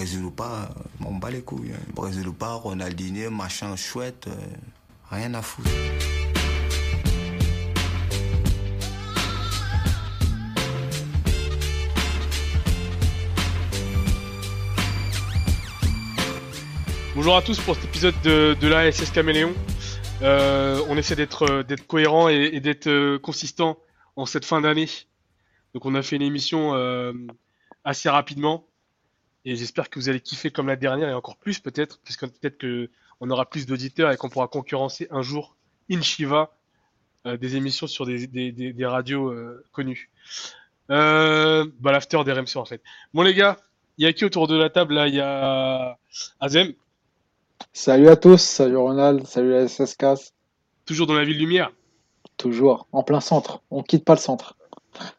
Brésil ou pas, on bat les couilles. Hein. Brésil ou pas, Ronaldinho, machin chouette, rien à foutre. Bonjour à tous pour cet épisode de, de Caméléon. Euh, on essaie d'être euh, cohérent et, d'être euh, consistant en cette fin d'année. Donc on a fait une émission assez rapidement et j'espère que vous allez kiffer comme la dernière et encore plus peut-être, puisque peut-être que on aura plus d'auditeurs et qu'on pourra concurrencer un jour in Shiva des émissions sur des, des, des, radios connues. bah l'after des RMC en fait. Bon les gars, il y a qui autour de la table là? Il y a Azem. Salut à tous, salut Ronald, salut la SSK. Toujours dans la ville lumière? Toujours, en plein centre. On quitte pas le centre.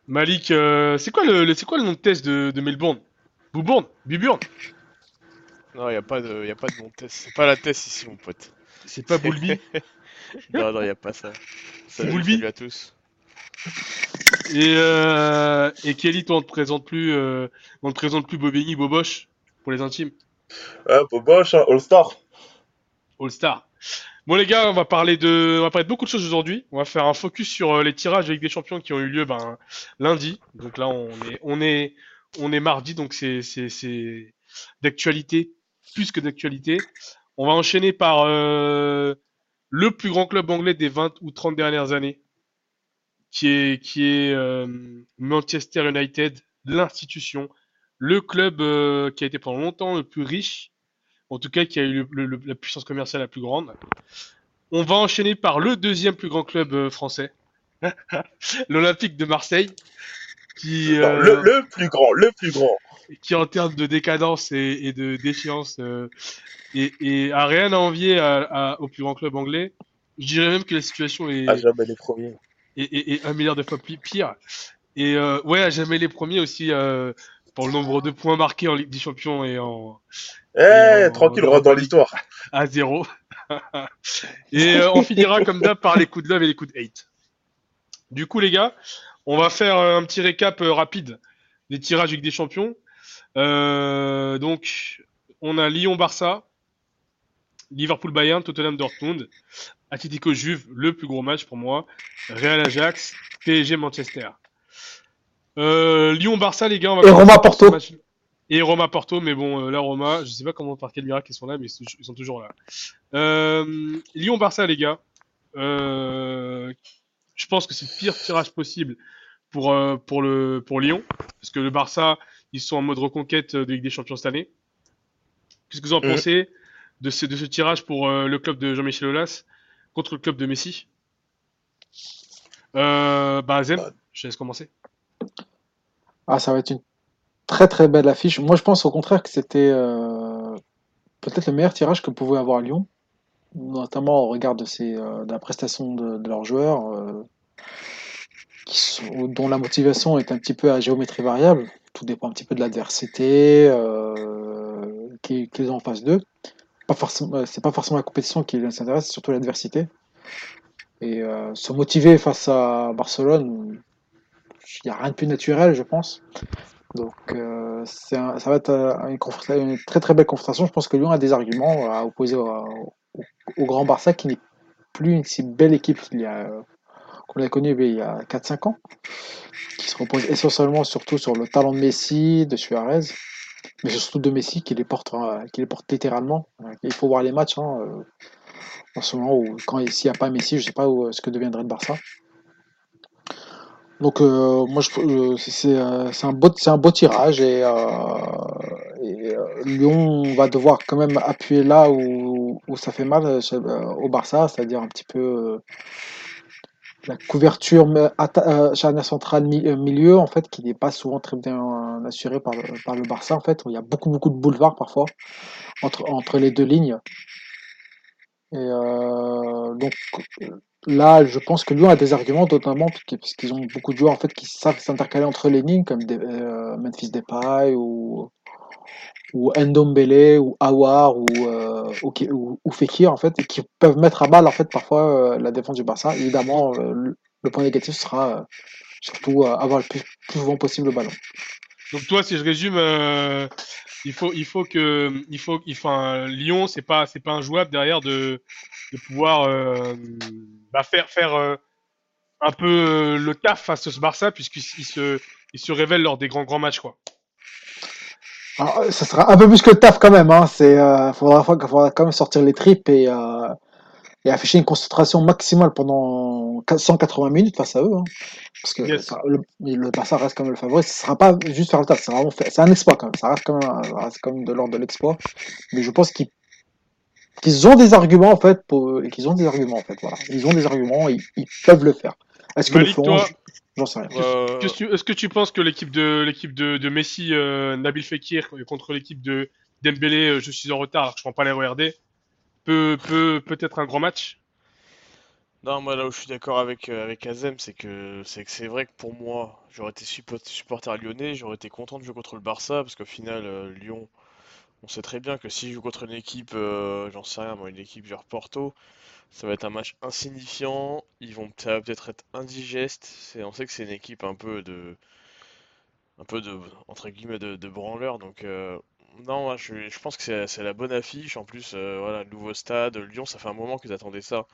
Malik, euh, c'est quoi le, c'est quoi le nom de test de, de Melbourne? Boubourne Biburne Non, il n'y a, pas de, y a pas de test. C'est pas la test ici, mon pote. C'est pas Boulby Non, non, il n'y a pas ça. Salut, Boulby à tous. Et, euh, et Kelly, toi, on te présente plus, euh, on te présente plus Bobigny, Boboche pour les intimes. Ouais, Boboche, hein, All Star. All-Star. Bon les gars, on va parler de, on va parler de beaucoup de choses aujourd'hui. On va faire un focus sur euh, les tirages avec des champions qui ont eu lieu ben, lundi. Donc là, on est, on est, on est mardi, donc c'est, d'actualité plus que d'actualité. On va enchaîner par euh, le plus grand club anglais des 20 ou 30 dernières années, qui est, qui est euh, Manchester United, l'institution, le club qui a été pendant longtemps le plus riche en tout cas qui a eu la puissance commerciale la plus grande. On va enchaîner par le deuxième plus grand club euh, français, l'Olympique de Marseille, qui euh, le, plus grand, le plus grand, qui en termes de décadence et, de défiance euh, et, a rien à envier au plus grand club anglais. Je dirais même que la situation est à jamais les premiers et, un milliard de fois pire. Et ouais, à jamais les premiers aussi pour le nombre de points marqués en Ligue des Champions et en. Eh, tranquille, on rentre dans l'histoire. À zéro. et euh, on finira comme d'hab par les coups de love et les coups de hate. Du coup, les gars, on va faire euh, un petit récap euh, rapide des tirages Ligue des Champions. donc, on a Lyon-Barça, Liverpool-Bayern, Tottenham-Dortmund, Atletico-Juve, le plus gros match pour moi, Real-Ajax, PSG-Manchester. Euh, Lyon-Barça, les gars, on va Et Roma-Porto. Et Roma-Porto, mais bon, euh, la Roma, je sais pas comment, par quel miracle ils sont là, mais ils sont toujours là. Euh, Lyon-Barça, les gars. Euh, je pense que c'est le pire tirage possible pour, euh, pour, le, pour Lyon. Parce que le Barça, ils sont en mode reconquête de Ligue des Champions cette année. Qu'est-ce que vous en mm. pensez de ce, de ce tirage pour le club de Jean-Michel Aulas contre le club de Messi? Euh, Bah, Zem, je laisse commencer. Ah, ça va être une très très belle affiche. Moi, je pense au contraire que c'était euh, peut-être le meilleur tirage que pouvait avoir Lyon, notamment au regard de, euh, la prestation de, leurs joueurs, euh, dont la motivation est un petit peu à géométrie variable. Tout dépend un petit peu de l'adversité qu'ils ont en face d'eux. C'est pas forcément la compétition qui les intéresse, c'est surtout l'adversité. Et se motiver face à Barcelone, il n'y a rien de plus naturel, je pense. Donc euh, ça va être euh, une, très très belle confrontation. Je pense que Lyon a des arguments à opposer au, Grand Barça qui n'est plus une si belle équipe qu'il y a qu'on l'a connu il y a 4-5 ans, qui se repose essentiellement surtout sur le talent de Messi, de Suarez, mais surtout de Messi qui les porte, euh, porte littéralement. Il faut voir les matchs hein, en ce moment où quand s'il n'y a pas Messi, je ne sais pas ce que deviendrait le Barça. Donc euh, moi je euh, c'est euh, c'est un beau tirage et, Lyon va devoir quand même appuyer là où, ça fait mal au Barça, c'est-à-dire un petit peu la couverture charnière centrale milieu en fait qui n'est pas souvent très bien assurée par le, Barça en fait, il y a beaucoup beaucoup de boulevards parfois entre les deux lignes. Et donc Là, je pense que Lyon a des arguments, notamment parce qu'ils ont beaucoup de joueurs en fait qui savent s'intercaler entre les lignes, comme des, euh, Memphis Depay ou ou Ndombele ou Awar ou, euh, ou, Fekir en fait, et qui peuvent mettre à balle en fait parfois euh, la défense du Barça. Évidemment, le, point négatif sera surtout avoir le plus, souvent possible le ballon. Donc toi, si je résume, il faut, il faut que, il faut, il faut un Lyon, c'est pas, c'est pas injouable derrière de, de pouvoir euh, bah, faire, faire euh, un peu euh, le taf face à ce Barça puisqu'il se, il se révèle lors des grands grands matchs quoi. Alors, ça sera un peu plus que le taf quand même. Hein. C'est, euh, faudra, faudra quand même sortir les tripes et, euh, et afficher une concentration maximale pendant 180 minutes face à eux. Hein. Parce que Yes. ça- le, le Barça reste quand même le favori. Ce sera pas juste faire le taf. C'est un exploit quand même. Ça reste quand même, un- ça reste quand même de l'ordre de l'exploit. Mais je pense qu'ils ont des arguments en fait pour, et qu'ils ont des arguments en fait. Voilà. Ils ont des arguments. Ils, ils peuvent le faire. Est-ce que le feront J'en sais rien. Euh, Est-ce que tu penses que l'équipe de l'équipe de, de Messi, euh, Nabil Fekir contre l'équipe de Dembélé, euh, je suis en retard, alors que je prends pas les RD, peut peut peut-être un grand match. Non, moi là où je suis d'accord avec, euh, Azem, c'est que c'est vrai que pour moi, j'aurais été suppo- supporter lyonnais, j'aurais été content de jouer contre le Barça, parce qu'au final, euh, Lyon, on sait très bien que s'il joue contre une équipe, euh, j'en sais rien, moi, une équipe genre Porto, ça va être un match insignifiant, ils vont ça va peut-être être indigeste, on sait que c'est une équipe un peu de, un peu de, entre guillemets, de, branleur, donc non, je, je pense que c'est c'est la bonne affiche, en plus, euh, voilà, nouveau stade, Lyon, ça fait un moment qu'ils attendaient ça.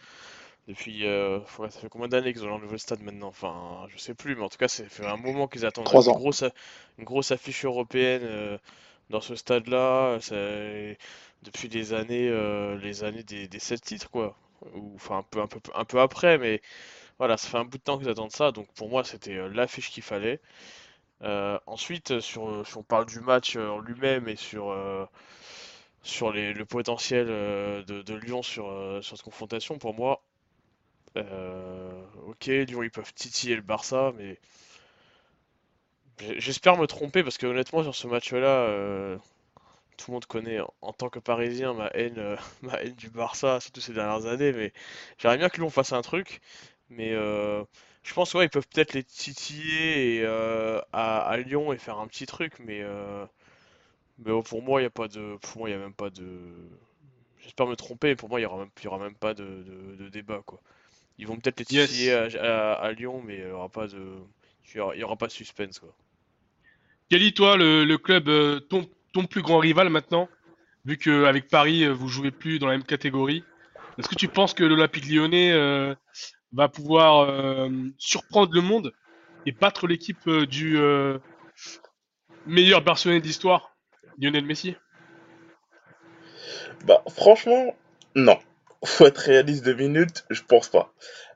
Depuis, euh, ça fait combien d'années qu'ils ont leur nouveau stade maintenant? Enfin, je sais plus, mais en tout cas, ça fait un moment qu'ils attendent Trois une ans. grosse, a- une grosse affiche européenne euh, dans ce stade-là. ça- Depuis les années, euh, les années des, des sept titres, quoi. Ou, enfin, un peu, un peu, un peu après, mais voilà, ça fait un bout de temps qu'ils attendent ça. Donc pour moi, c'était euh, l'affiche qu'il fallait. Euh, ensuite, si on parle du match euh, en lui-même et sur, euh, sur le potentiel de, Lyon sur, sur cette confrontation, pour moi. Ok, Lyon, ils peuvent titiller le Barça, mais j'espère me tromper parce que honnêtement, sur ce match-là, tout le monde connaît en tant que Parisien ma haine, ma haine du Barça, surtout ces dernières années. Mais j'aimerais bien que Lyon fasse un truc, mais je pense ouais, ils peuvent peut-être les titiller et, euh, à, à Lyon et faire un petit truc, mais euh, mais oh, pour moi, il y a pas de, pour moi, il a même pas de. J'espère me tromper, mais pour moi, il y aura même, y aura même pas de, de, de débat quoi. Ils vont peut-être les Yes. titiller à, à- à Lyon, mais il y aura pas de, il y aura, il y aura pas de suspense quoi. Kelly, toi, le, le club, euh, ton, ton plus grand rival maintenant, vu qu'avec Paris, vous jouez plus dans la même catégorie, est-ce que tu penses que l'Olympique lyonnais euh, va pouvoir euh, surprendre le monde et battre l'équipe euh, du euh, meilleur Barcelonais d'histoire, Lionel Messi? Bah, franchement, non. Faut être réaliste deux minutes, je pense pas.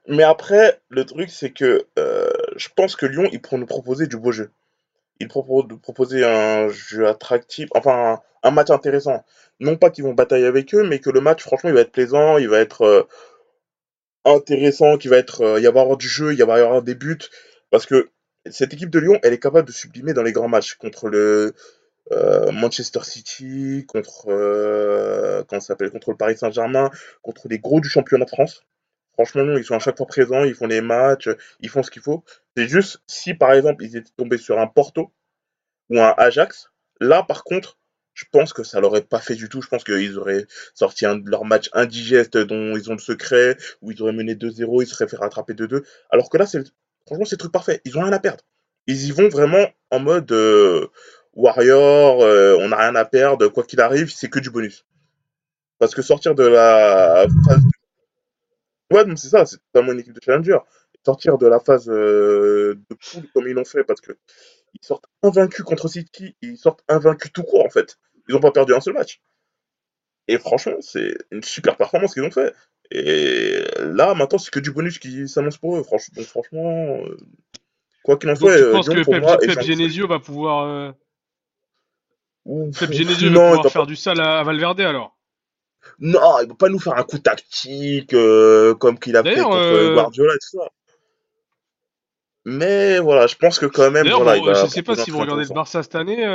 Mais après, le truc, c'est que je pense que Lyon, ils pourront nous proposer du beau jeu. Ils pourront nous proposer un jeu attractif, enfin, un, un match intéressant. Non pas qu'ils vont batailler avec eux, mais que le match, franchement, il va être plaisant, il va être intéressant, qu'il va être, euh, il va y avoir du jeu, il va y avoir des buts. Parce que cette équipe de Lyon, elle est capable de sublimer dans les grands matchs contre le, euh, Manchester City, contre, euh, comment ça s'appelle, contre le Paris Saint-Germain, contre les gros du championnat de France. Franchement, non, ils sont à chaque fois présents, ils font les matchs, ils font ce qu'il faut. C'est juste si par exemple ils étaient tombés sur un Porto ou un Ajax, là par contre, je pense que ça l'aurait pas fait du tout. Je pense qu'ils auraient sorti un de leurs matchs indigestes dont ils ont le secret, où ils auraient mené 2-0, ils se seraient fait rattraper 2-2. Alors que là, c'est franchement, c'est le truc parfait. Ils ont rien à perdre. Ils y vont vraiment en mode euh, Warrior, euh, on n'a rien à perdre, quoi qu'il arrive, c'est que du bonus. Parce que sortir de la phase. Ouais, c'est ça, c'est totalement une équipe de challenger. Sortir de la phase euh, de poule comme ils l'ont fait, parce que ils sortent invaincus contre City, ils sortent invaincus tout court en fait. Ils n'ont pas perdu un seul match. Et franchement, c'est une super performance qu'ils ont fait. Et là, maintenant, c'est que du bonus qui s'annonce pour eux. Franch- Donc, franchement, euh, quoi qu'il en soit, tu euh, penses Lyon, que Pep, moi, Genesio va pouvoir, euh, Ouf, Pep ouf, Genesio va non, pouvoir faire pas- du sale à, Valverde alors? non, il va pas nous faire un coup tactique euh, comme qu'il a fait contre Guardiola et tout ça. Mais voilà, je pense que quand même, D'ailleurs, voilà, bon, il va je sais pas si vous regardez le. Barça cette année.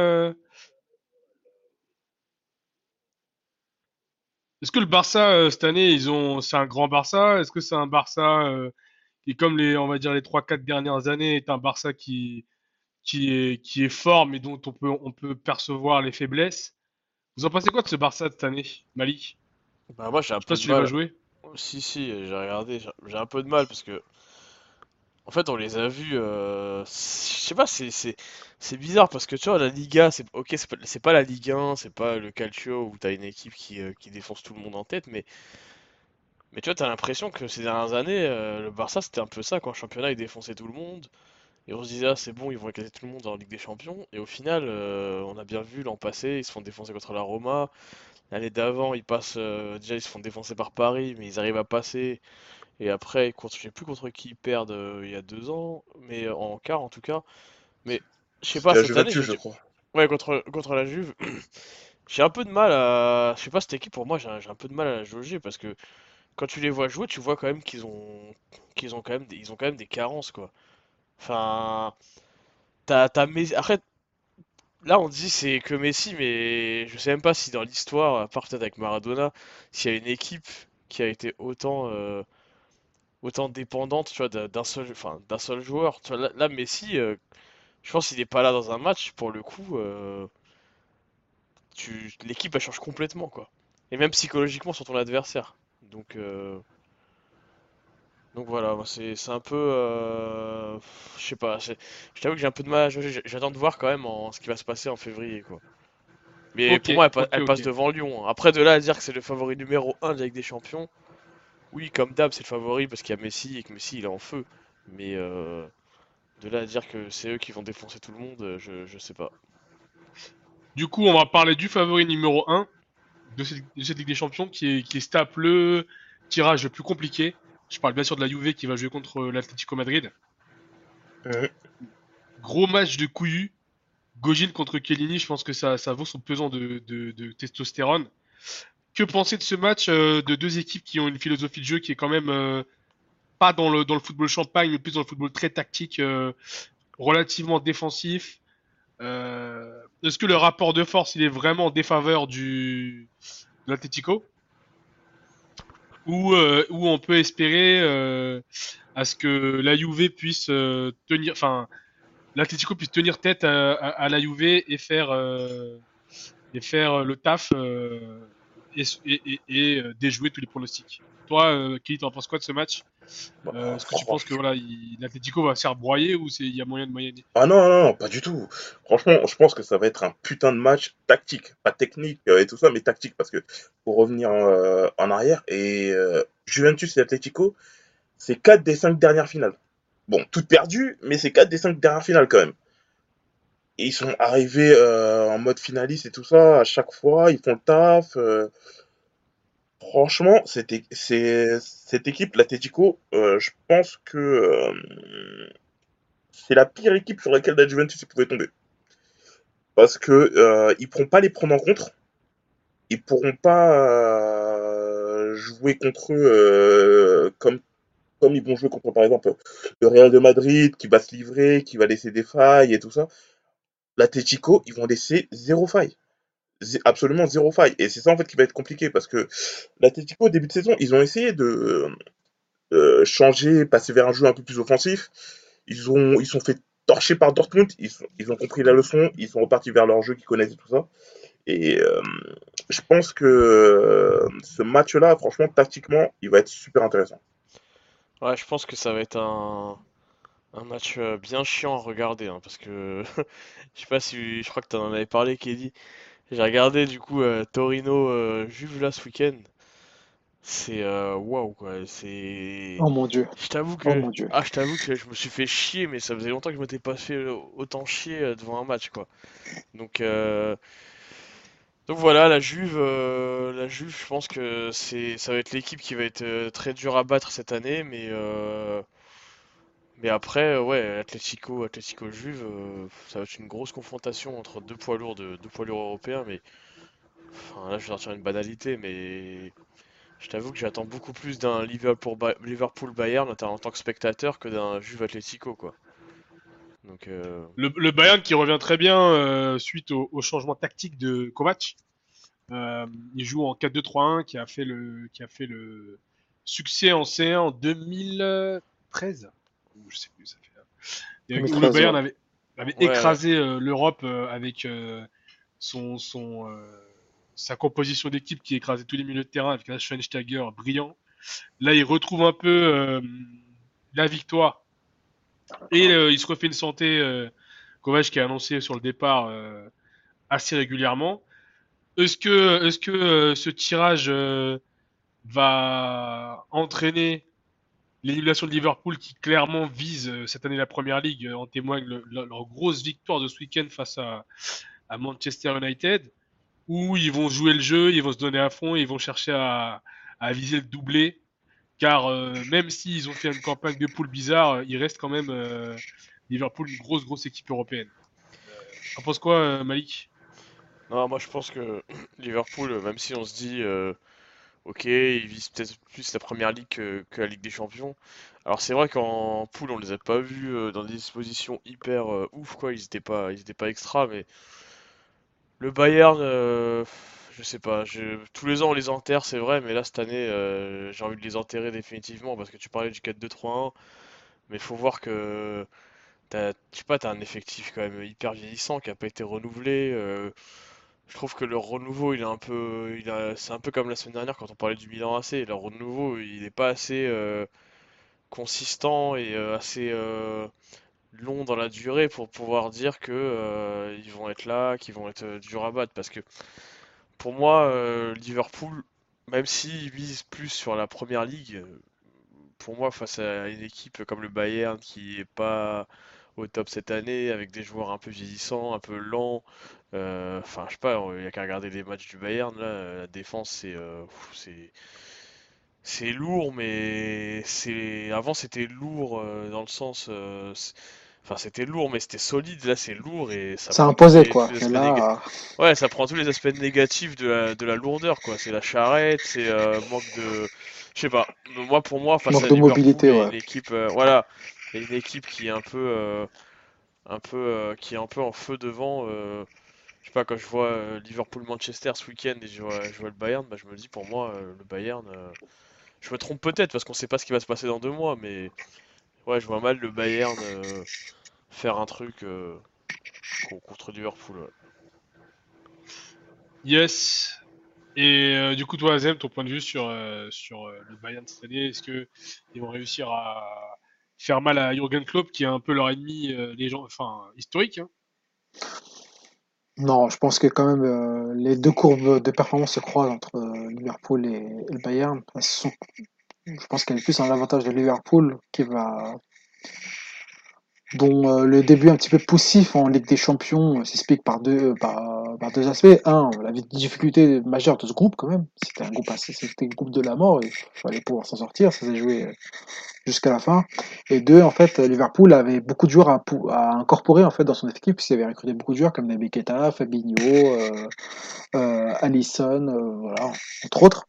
Est-ce que le Barça euh, cette année, ils ont, c'est un grand Barça? Est-ce que c'est un Barça euh, qui, comme les, on va dire les trois quatre dernières années, est un Barça qui qui est qui est fort, mais dont on peut on peut percevoir les faiblesses? Vous en pensez quoi de ce Barça de cette année, Malik? Bah moi j'ai un Je sais peu pas de si tu vas mal. jouer. Si si, j'ai regardé, j'ai j'ai un peu de mal parce que En fait, on les a vus. euh, Je sais pas, c'est bizarre parce que tu vois, la Liga, c'est ok, c'est pas, la Ligue 1, c'est pas le Calcio où t'as une équipe qui, euh, défonce tout le monde en tête, mais tu vois, t'as l'impression que ces dernières années, euh, le Barça c'était un peu ça le championnat il défonçait tout le monde. Et on se disait, ah, c'est bon, ils vont éclater tout le monde en Ligue des Champions. Et au final, euh, on a bien vu l'an passé, ils se font défoncer contre la Roma. L'année d'avant, ils passent, euh, déjà ils se font défoncer par Paris, mais ils arrivent à passer. Et après, contre, je sais plus contre qui ils perdent euh, il y a deux ans, mais euh, en quart en tout cas. Mais je sais pas, la cette année, Juventus, je crois. ouais, contre, contre la Juve, j'ai un peu de mal à. Je sais pas, cette équipe pour moi, j'ai un peu de mal à la jauger parce que quand tu les vois jouer, tu vois quand même qu'ils ont, qu'ils ont quand même des... ils ont quand même des carences, quoi. Enfin, t'as, t'as Après, là on dit c'est que Messi, mais je sais même pas si dans l'histoire, à part peut-être avec Maradona, s'il y a une équipe qui a été autant. euh, autant dépendante, tu vois, d'un seul, enfin, d'un seul joueur. Tu vois, là, là, Messi, euh, je pense qu'il n'est pas là dans un match, pour le coup, euh, tu, l'équipe elle change complètement, quoi. Et même psychologiquement sur ton adversaire. Donc, euh, donc voilà, c'est, c'est un peu, je sais pas, c'est- je t'avoue que j'ai un peu de mal. J'attends de voir quand même en, ce qui va se passer en février, quoi. Mais pour moi, elle, passe devant Lyon. Après, de là à dire que c'est le favori numéro un de la Ligue des Champions, oui, comme d'hab, c'est le favori parce qu'il y a Messi et que Messi il est en feu. Mais euh, de là à dire que c'est eux qui vont défoncer tout le monde, euh, je, je sais pas. Du coup, on va parler du favori numéro 1 de cette, de cette Ligue des Champions qui est, qui est se tape le tirage le plus compliqué. Je parle bien sûr de la Juve qui va jouer contre l'Atlético Madrid. Gros match de couillu. Gojin contre Chiellini, je pense que ça, ça vaut son pesant de, de- de testostérone. Que penser de ce match euh, de deux équipes qui ont une philosophie de jeu qui est quand même euh, pas dans le, football champagne, mais plus dans le football très tactique, euh, relativement défensif. Est-ce que le rapport de force il est vraiment en défaveur du de l'Atlético? Ou on peut espérer à ce que la puisse tenir, enfin l'Atlético puisse tenir tête à, à, et faire et faire le taf et, et, et, et, euh, déjouer tous les pronostics. Toi, euh, Kelly, t'en penses quoi de ce match? Bah, euh, Est-ce que tu penses que voilà, il- l'Atlético va se faire broyer ou c'est il y a moyen de moyenner? Ah non, non, pas du tout. Franchement, je pense que ça va être un putain de match tactique. Pas technique euh, et tout ça, mais tactique. Parce que pour revenir en arrière, et euh, Juventus et Atletico, c'est 4 des 5 dernières finales. Bon, toutes perdues, mais c'est 4 des 5 dernières finales quand même. Ils sont arrivés euh, en mode finaliste et tout ça, à chaque fois, ils font le taf. euh. Franchement, cette, cette équipe, l'Atletico, euh, je pense que euh, c'est la pire équipe sur laquelle la Juventus pouvait tomber. Parce que euh, ils pourront pas les prendre en contre. Ils pourront pas jouer contre eux comme, comme ils vont jouer contre, par exemple, le Real de Madrid, qui va se livrer, qui va laisser des failles et tout ça. L'Atletico, ils vont laisser zéro faille. Absolument zéro faille. Et c'est ça, en fait, qui va être compliqué. Parce que l'Atletico, au début de saison, ils ont essayé de euh, changer, passer vers un jeu un peu plus offensif. Ils ont, ils sont fait torcher par Dortmund. Ils, ont compris la leçon. Ils sont repartis vers leur jeu qu'ils connaissent et tout ça. Et euh, je pense que euh, ce match-là, franchement, tactiquement, il va être super intéressant. Ouais, je pense que ça va être un, un match euh, bien chiant à regarder, hein, parce que je sais pas si je crois que tu en avais parlé, Kelly. J'ai regardé du coup euh, Torino euh, Juve là ce week-end. C'est euh, waouh quoi. C'est. Oh mon dieu. Je t'avoue que Oh mon dieu. ah je t'avoue que je me suis fait chier, mais ça faisait longtemps que je m'étais pas fait autant chier devant un match quoi. Donc euh, donc voilà la Juve, euh, la Juve, je pense que c'est ça va être l'équipe qui va être euh, très dure à battre cette année, mais euh, mais après euh, ouais Atlético, Atlético Juve, euh, ça va être une grosse confrontation entre deux poids lourds de deux poids lourds européens, mais enfin là je vais sortir une banalité, mais je t'avoue que j'attends beaucoup plus d'un Liverpool Liverpool Bayern en tant que spectateur que d'un Juve Atlético quoi. Donc euh, Le, le Bayern qui revient très bien suite au, changement tactique de Kovac. Il joue en 4-2-3-1 qui a fait le qui a fait le succès en C1 en 2013. Ou Je sais plus, ça fait. Et où le 2013, Bayern avait, avait Ouais, écrasé euh, l'Europe euh, avec euh, son son euh, sa composition d'équipe qui écrasait tous les milieux de terrain avec un Schweinsteiger brillant. Là, il retrouve un peu euh, la victoire Et euh, il se refait une santé, euh, Kovac qui a annoncé sur le départ euh, assez régulièrement. Est-ce que, est-ce que euh, ce tirage euh, va entraîner l'élimination de Liverpool qui clairement vise euh, cette année la Première Ligue euh, En témoigne le- le- leur grosse victoire de ce week-end face à, Manchester United, où ils vont jouer le jeu, ils vont se donner à fond, ils vont chercher à, viser le doublé, car euh, même s'ils ont fait une campagne de poule bizarre, euh, il reste quand même Liverpool une grosse grosse équipe européenne. T'en penses quoi, Malik? Non, moi je pense que Liverpool, même si on se dit, ok, ils visent peut-être plus la première ligue que, la Ligue des Champions. Alors c'est vrai qu'en poule, on les a pas vus euh, dans des dispositions hyper euh, ouf, quoi. Ils étaient pas, ils étaient pas extra, mais le Bayern, euh, je sais pas. Je... Tous les ans on les enterre, c'est vrai, mais là cette année, euh, j'ai envie de les enterrer définitivement parce que tu parlais du 4-2-3-1, mais faut voir que je sais pas, t'as un effectif quand même hyper vieillissant qui a pas été renouvelé. Je trouve que le renouveau, il est un peu, c'est un peu comme la semaine dernière quand on parlait du Milan AC. Le renouveau, il est pas assez euh, consistant et euh, assez euh, long dans la durée pour pouvoir dire que ils vont être là, qu'ils vont être durs à battre. Parce que pour moi, Liverpool, même s'ils visent plus sur la première ligue, pour moi, face à une équipe comme le Bayern qui est pas au top cette année, avec des joueurs un peu vieillissants, un peu lents. euh, Enfin, je sais pas, il y a qu'à regarder les matchs du Bayern là. La défense, c'est euh, c'est c'est lourd, mais c'est avant c'était lourd euh, dans le sens, euh, enfin c'était lourd, mais c'était solide. Là, c'est lourd et ça imposait, les, quoi. néga- Ouais, ça prend tous les aspects négatifs de la, de la lourdeur, quoi. C'est la charrette, c'est euh, manque de, je sais pas. Moi, pour moi, face manque à de mobilité, ouais. une équipe, euh, voilà, une équipe qui est un peu, euh, un peu, euh, qui est un peu en feu devant. euh, je sais pas, quand je vois Liverpool-Manchester ce week-end et je vois, le Bayern, bah, je me dis pour moi, le Bayern, je me trompe peut-être parce qu'on sait pas ce qui va se passer dans deux mois, mais ouais, je vois mal le Bayern faire un truc con- contre Liverpool. Yes. Et du coup, toi, Azem, ton point de vue sur, sur le Bayern cette année, est-ce que ils vont réussir à faire mal à Jürgen Klopp, qui est un peu leur ennemi, euh, gens, enfin, historique, hein non, je pense que quand même euh, les deux courbes de performance se croisent entre euh, Liverpool et, le Bayern. Je pense qu'il y a plus un avantage de Liverpool qui va, dont euh, le début un petit peu poussif en Ligue des Champions euh, s'explique par deux, par, par deux aspects. Un, la difficulté majeure de ce groupe quand même. C'était un groupe assez, c'était groupe de la mort. Il fallait pouvoir s'en sortir. Ça s'est joué euh, jusqu'à la fin. Et deux, en fait, euh, Liverpool avait beaucoup de joueurs à, incorporer en fait dans son effectif puisqu'il avait recruté beaucoup de joueurs comme Naby Keita, Fabinho, euh, euh, euh, voilà, entre autres.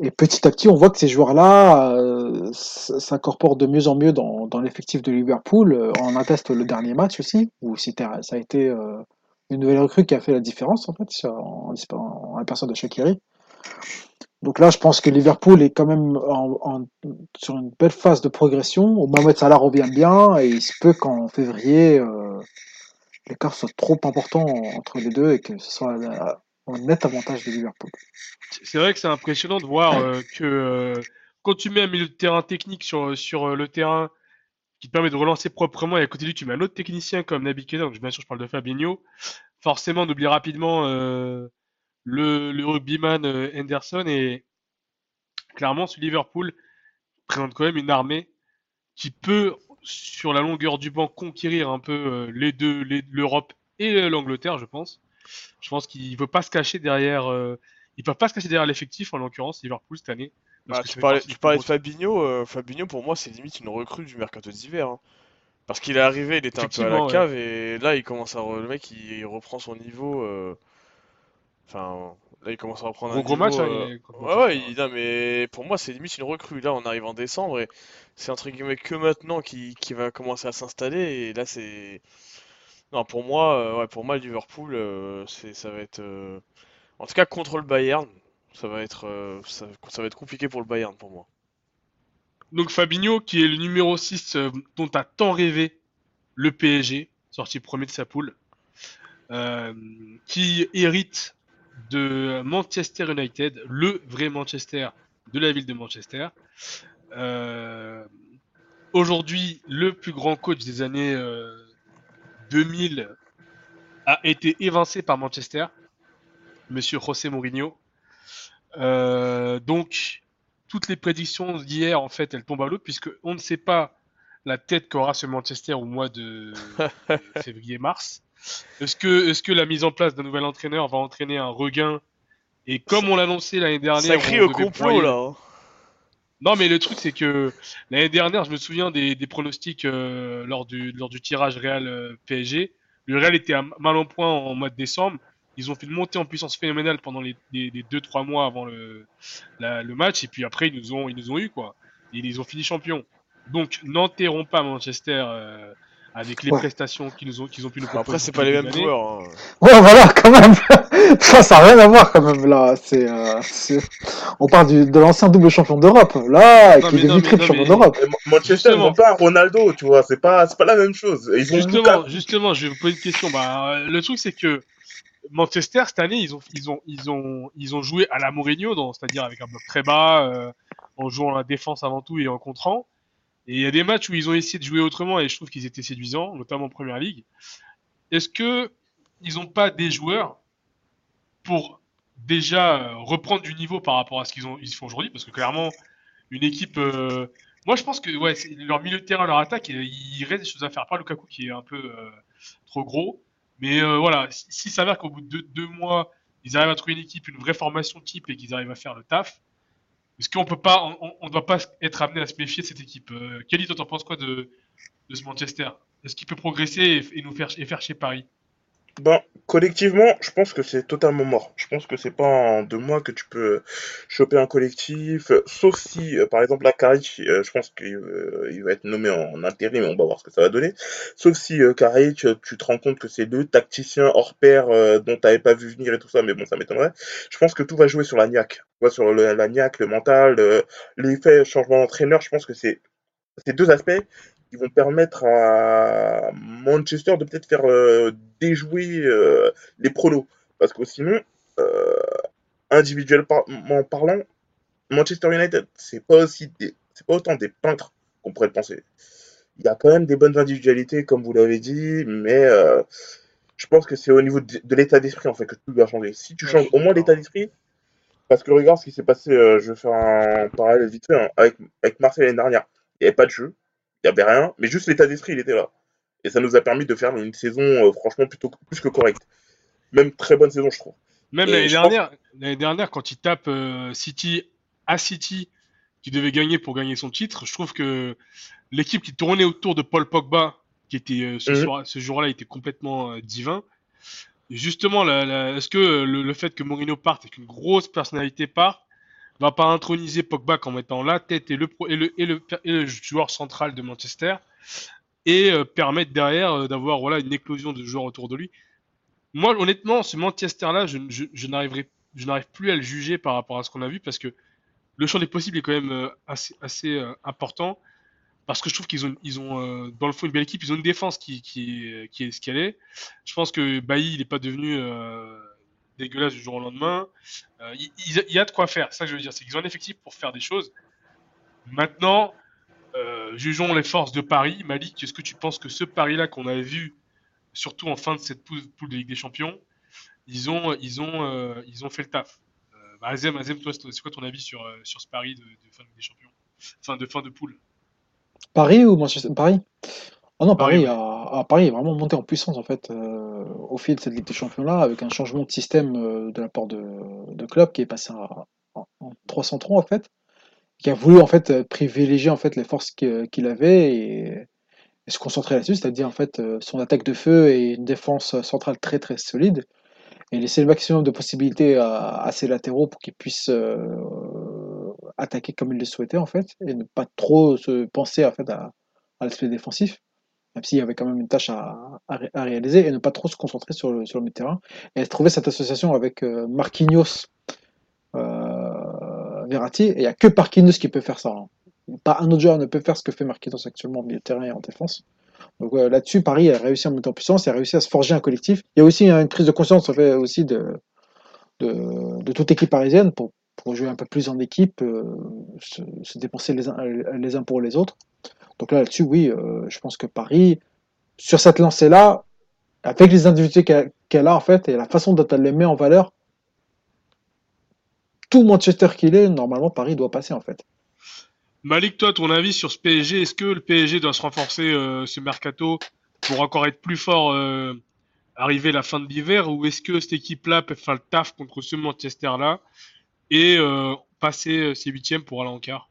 Et petit à petit, on voit que ces joueurs-là euh, s'incorporent de mieux en mieux dans, l'effectif de Liverpool. Euh, On atteste le dernier match aussi, où ça a été euh, une nouvelle recrue qui a fait la différence en fait, en, en, la personne de Shaqiri. Donc là, je pense que Liverpool est quand même sur une belle phase de progression. Mohamed Salah revient bien et il se peut qu'en février, euh, l'écart soit trop important entre les deux et que ce soit un net avantage de Liverpool. C'est vrai que c'est impressionnant de voir euh, que euh, quand tu mets un milieu de terrain technique sur, sur euh, le terrain qui te permet de relancer proprement et à côté de lui tu mets un autre technicien comme Naby Keita, donc bien sûr je parle de Fabinho, forcément on oublie rapidement le, le rugbyman Henderson et clairement ce Liverpool présente quand même une armée qui peut sur la longueur du banc conquérir un peu les deux, l'Europe et l'Angleterre je pense. Je pense qu'il ne veut pas se cacher derrière euh, ils peuvent pas se cacher derrière l'effectif, en l'occurrence, Liverpool cette année. Bah, tu parlais, tu de Fabinho. euh, Fabinho, pour moi, c'est limite une recrue du mercato d'hiver. hein. Parce qu'il est arrivé, il était un peu à la ouais. cave et là, il commence à re- le mec, il, il reprend son niveau. euh, Enfin, là, il commence à reprendre un Gros gros niveau. match, hein, euh, il est- Ouais, ouais, il- non, mais pour moi, c'est limite une recrue. Là, on arrive en décembre et c'est entre guillemets que maintenant qui, qui va commencer à s'installer. Et là, c'est. Non, pour moi, euh, ouais, pour moi, Liverpool, euh, c'est, ça va être. euh, En tout cas, contre le Bayern, ça va être, ça, va être compliqué pour le Bayern, pour moi. Donc Fabinho, qui est le numéro 6 euh, dont a tant rêvé le PSG, sorti premier de sa poule, qui hérite de Manchester United, le vrai Manchester de la ville de Manchester. Aujourd'hui, le plus grand coach des années 2000 a été évincé par Manchester, Monsieur José Mourinho. Euh, donc, toutes les prédictions d'hier, en fait, elles tombent à l'eau, puisque on ne sait pas la tête qu'aura ce Manchester au mois de, février-mars. Est-ce que, est-ce que la mise en place d'un nouvel entraîneur va entraîner un regain? Et comme on l'a annoncé l'année dernière, Ça crie au complot là. Non, mais le truc, c'est que l'année dernière, je me souviens des, pronostics euh, lors, du, lors du tirage Real euh, PSG. Le Real était à mal en point en mois de décembre. Ils ont fait une montée en puissance phénoménale pendant les, les, les deux trois mois avant le, match. Et puis après, ils nous ont, ils nous ont eu, quoi. Ils ont fini champions. Donc, n'enterrons pas Manchester euh, avec les Ouais. prestations qu'ils nous ont, qu'ils ont pu nous proposer. Après, c'est pas les le mêmes joueurs. hein. Ouais, voilà, quand même. ça, ça n'a rien à voir, quand même, là. C'est, euh, c'est- On parle du- de l'ancien double champion d'Europe, là, Non, qui est devenu triple champion mais- d'Europe. Ma- Manchester, ils pas Ronaldo, tu vois, c'est pas, c'est pas la même chose. Ils ont Justement, je vais vous poser une question. Bah, euh, le truc, c'est que Manchester cette année, ils ont, ils ont, ils ont, ils ont joué à la Mourinho, donc, c'est-à-dire avec un bloc très bas, euh, en jouant la défense avant tout et en contrant. Et il y a des matchs où ils ont essayé de jouer autrement et je trouve qu'ils étaient séduisants, notamment en première ligue. Est-ce que ils n'ont pas des joueurs pour déjà euh, reprendre du niveau par rapport à ce qu'ils ont, ils font aujourd'hui? Parce que clairement, une équipe. euh, Moi, je pense que ouais, leur milieu de terrain, leur attaque, euh, il reste des choses à faire. Pas Lukaku qui est un peu trop gros. Mais euh, voilà, si, si ça s'avère qu'au bout de deux, deux mois, ils arrivent à trouver une équipe, une vraie formation type et qu'ils arrivent à faire le taf, est-ce qu'on peut pas, on- ne doit pas être amené à se méfier de cette équipe euh, Kelly, toi, t'en penses quoi de, de ce Manchester? Est-ce qu'il peut progresser et, et nous faire, et faire chez Paris? Ben, collectivement, je pense que c'est totalement mort. Je pense que c'est pas en deux mois que tu peux choper un collectif, euh, sauf si, euh, par exemple, la Karic, euh, je pense qu'il euh, il va être nommé en intérim, on va voir ce que ça va donner. Sauf si euh, Karic, euh, tu te rends compte que c'est deux tacticiens hors pair euh, dont t'avais pas vu venir et tout ça, mais bon, ça m'étonnerait. Je pense que tout va jouer sur la niaque, Tu sur la niaque, le mental, euh, l'effet changement d'entraîneur. Je pense que c'est ces deux aspects qui vont permettre à Manchester de peut-être faire euh, déjouer euh, les pronos. Parce que sinon, euh, individuellement parlant, Manchester United, c'est pas aussi des- c'est pas autant des peintres qu'on pourrait le penser. Il y a quand même des bonnes individualités, comme vous l'avez dit, mais je pense que c'est au niveau de, l'état d'esprit en fait que tout doit changer. Si tu changes au moins l'état d'esprit, parce que regarde ce qui s'est passé, je vais faire un parallèle vite fait, hein, avec, avec Marseille l'année dernière. Il n'y avait pas de jeu, il n'y avait rien, mais juste l'état d'esprit, il était là. Et ça nous a permis de faire une saison euh, franchement plutôt plus que correcte. Même très bonne saison, je trouve. Même l'année je pense- dernière, l'année dernière, quand il tape euh, City à City, qui devait gagner pour gagner son titre, je trouve que l'équipe qui tournait autour de Paul Pogba, qui était euh, ce, Mhm. soir- ce jour-là, était complètement euh, divin. Et justement, est-ce que le, le fait que Mourinho parte et qu'une grosse personnalité parte, va pas introniser Pogba en mettant la tête et le, joueur central de Manchester et euh, permettre derrière euh, d'avoir voilà une éclosion de joueurs autour de lui. Moi, honnêtement, ce Manchester-là, je, n'arriverai, n'arrive plus à le juger par rapport à ce qu'on a vu parce que le champ des possibles est quand même euh, assez, assez important parce que je trouve qu'ils ont, ils ont dans le fond une belle équipe, ils ont une défense qui, qui, est- ce qu'elle est. Je pense que Bailly, il n'est pas devenu dégueulasse du jour au lendemain. Euh, il, y a de quoi faire, ça que je veux dire, c'est qu'ils ont un effectif pour faire des choses. Maintenant, euh, jugeons les forces de Paris. Malik, est-ce que tu penses que ce Paris-là qu'on a vu, surtout en fin de cette poule, de Ligue des Champions, ils ont, ils ont, euh, ils ont fait le taf? Bah, Azem, Azem, toi, c'est quoi ton avis sur, sur ce Paris de, fin de Ligue des Champions? Fin de fin de poule. Paris ou Manchester Paris? Ah non, Paris, a, a- Paris est vraiment monté en puissance en fait euh, au fil de cette Ligue des Champions-là, avec un changement de système euh, de la part de, de Klopp qui est passé en, en 303 en fait, qui a voulu en fait euh, privilégier en fait les forces qu'il avait et, et se concentrer là-dessus, c'est-à-dire en fait son attaque de feu et une défense centrale très très solide et laisser le maximum de possibilités à, à ses latéraux pour qu'ils puissent euh, attaquer comme ils le souhaitaient en fait et ne pas trop se penser en fait à, à l'aspect défensif même s'il y avait quand même une tâche à, à ré- à réaliser et ne pas trop se concentrer sur le, sur le terrain et trouver cette association avec euh, Marquinhos euh, Verratti et il n'y a que Marquinhos qui peut faire ça hein. pas un autre joueur ne peut faire ce que fait Marquinhos actuellement au milieu de terrain et en défense donc là-dessus, Paris a réussi à monter en puissance, a réussi à se forger un collectif. Il y a aussi une prise de conscience aussi de, toute équipe parisienne pour, jouer un peu plus en équipe, euh, se, se dépenser les uns pour les autres. Donc là, là-dessus, oui, euh, je pense que Paris, sur cette lancée-là, avec les individus qu'elle a, en fait, et la façon dont elle les met en valeur, tout Manchester qu'il est, normalement, Paris doit passer, en fait. Malik, toi, ton avis sur ce PSG, est-ce que le PSG doit se renforcer euh, ce mercato pour encore être plus fort euh, arriver la fin de l'hiver ou est-ce que cette équipe-là peut faire le taf contre ce Manchester-là et euh, passer ses huitièmes pour aller en quart?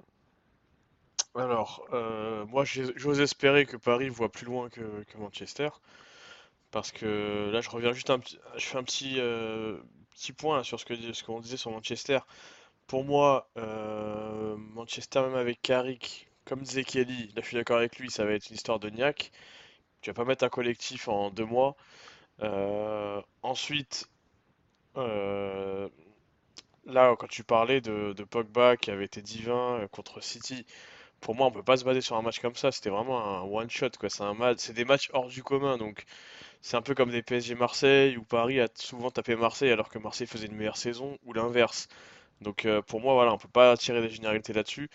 Alors, euh, moi j'ose espérer que Paris voit plus loin que, Manchester. Parce que là, je reviens juste un petit, je fais un petit, euh, petit point sur ce que, ce qu'on disait sur Manchester. Pour moi, euh, Manchester, même avec Carrick, comme disait là je suis d'accord avec lui, ça va être une histoire de niaque. Tu vas pas mettre un collectif en deux mois. Ensuite, là, quand tu parlais de, Pogba qui avait été divin contre City, pour moi, on peut pas se baser sur un match comme ça. C'était vraiment un one shot, quoi. C'est un match, des matchs hors du commun, donc. C'est un peu comme des PSG Marseille où Paris a souvent tapé Marseille alors que Marseille faisait une meilleure saison ou l'inverse. Donc euh, pour moi, voilà, on peut pas tirer des généralités là-dessus.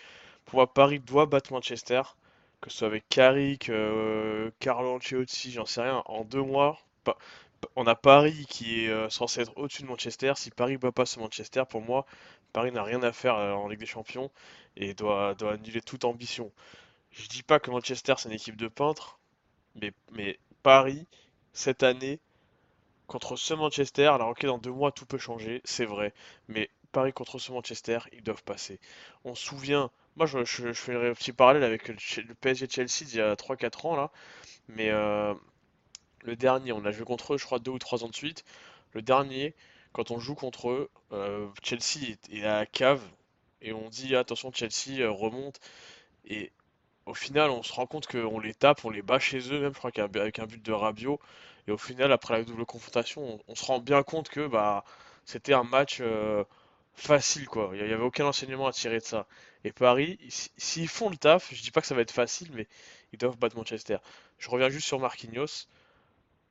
Pour moi, Paris doit battre Manchester, que ce soit avec Carrick, euh, Carlo Ancelotti, j'en sais rien, en deux mois. On a Paris qui est euh, censé être au-dessus de Manchester. Si Paris bat pas ce Manchester, pour moi, Paris n'a rien à faire euh, en Ligue des Champions et doit, annuler toute ambition. Je dis pas que Manchester c'est une équipe de peintres, mais, Paris, cette année, contre ce Manchester, alors ok, dans deux mois tout peut changer, c'est vrai, mais Paris contre ce Manchester, ils doivent passer. On se souvient, moi je, fais un petit parallèle avec le, PSG Chelsea d'il y a trois quatre ans là, mais euh, le dernier, on a joué contre eux, je crois, deux ou trois ans de suite. Le dernier, quand on joue contre eux, euh, Chelsea est, à la cave et on dit attention, Chelsea euh, remonte. Et au final, on se rend compte qu'on les tape, on les bat chez eux, même je crois qu'avec un but de Rabiot. Et au final, après la double confrontation, on, se rend bien compte que bah c'était un match euh, facile quoi. Il n'y avait aucun enseignement à tirer de ça. Et Paris, s'ils font le taf, je dis pas que ça va être facile, mais ils doivent battre Manchester. Je reviens juste sur Marquinhos.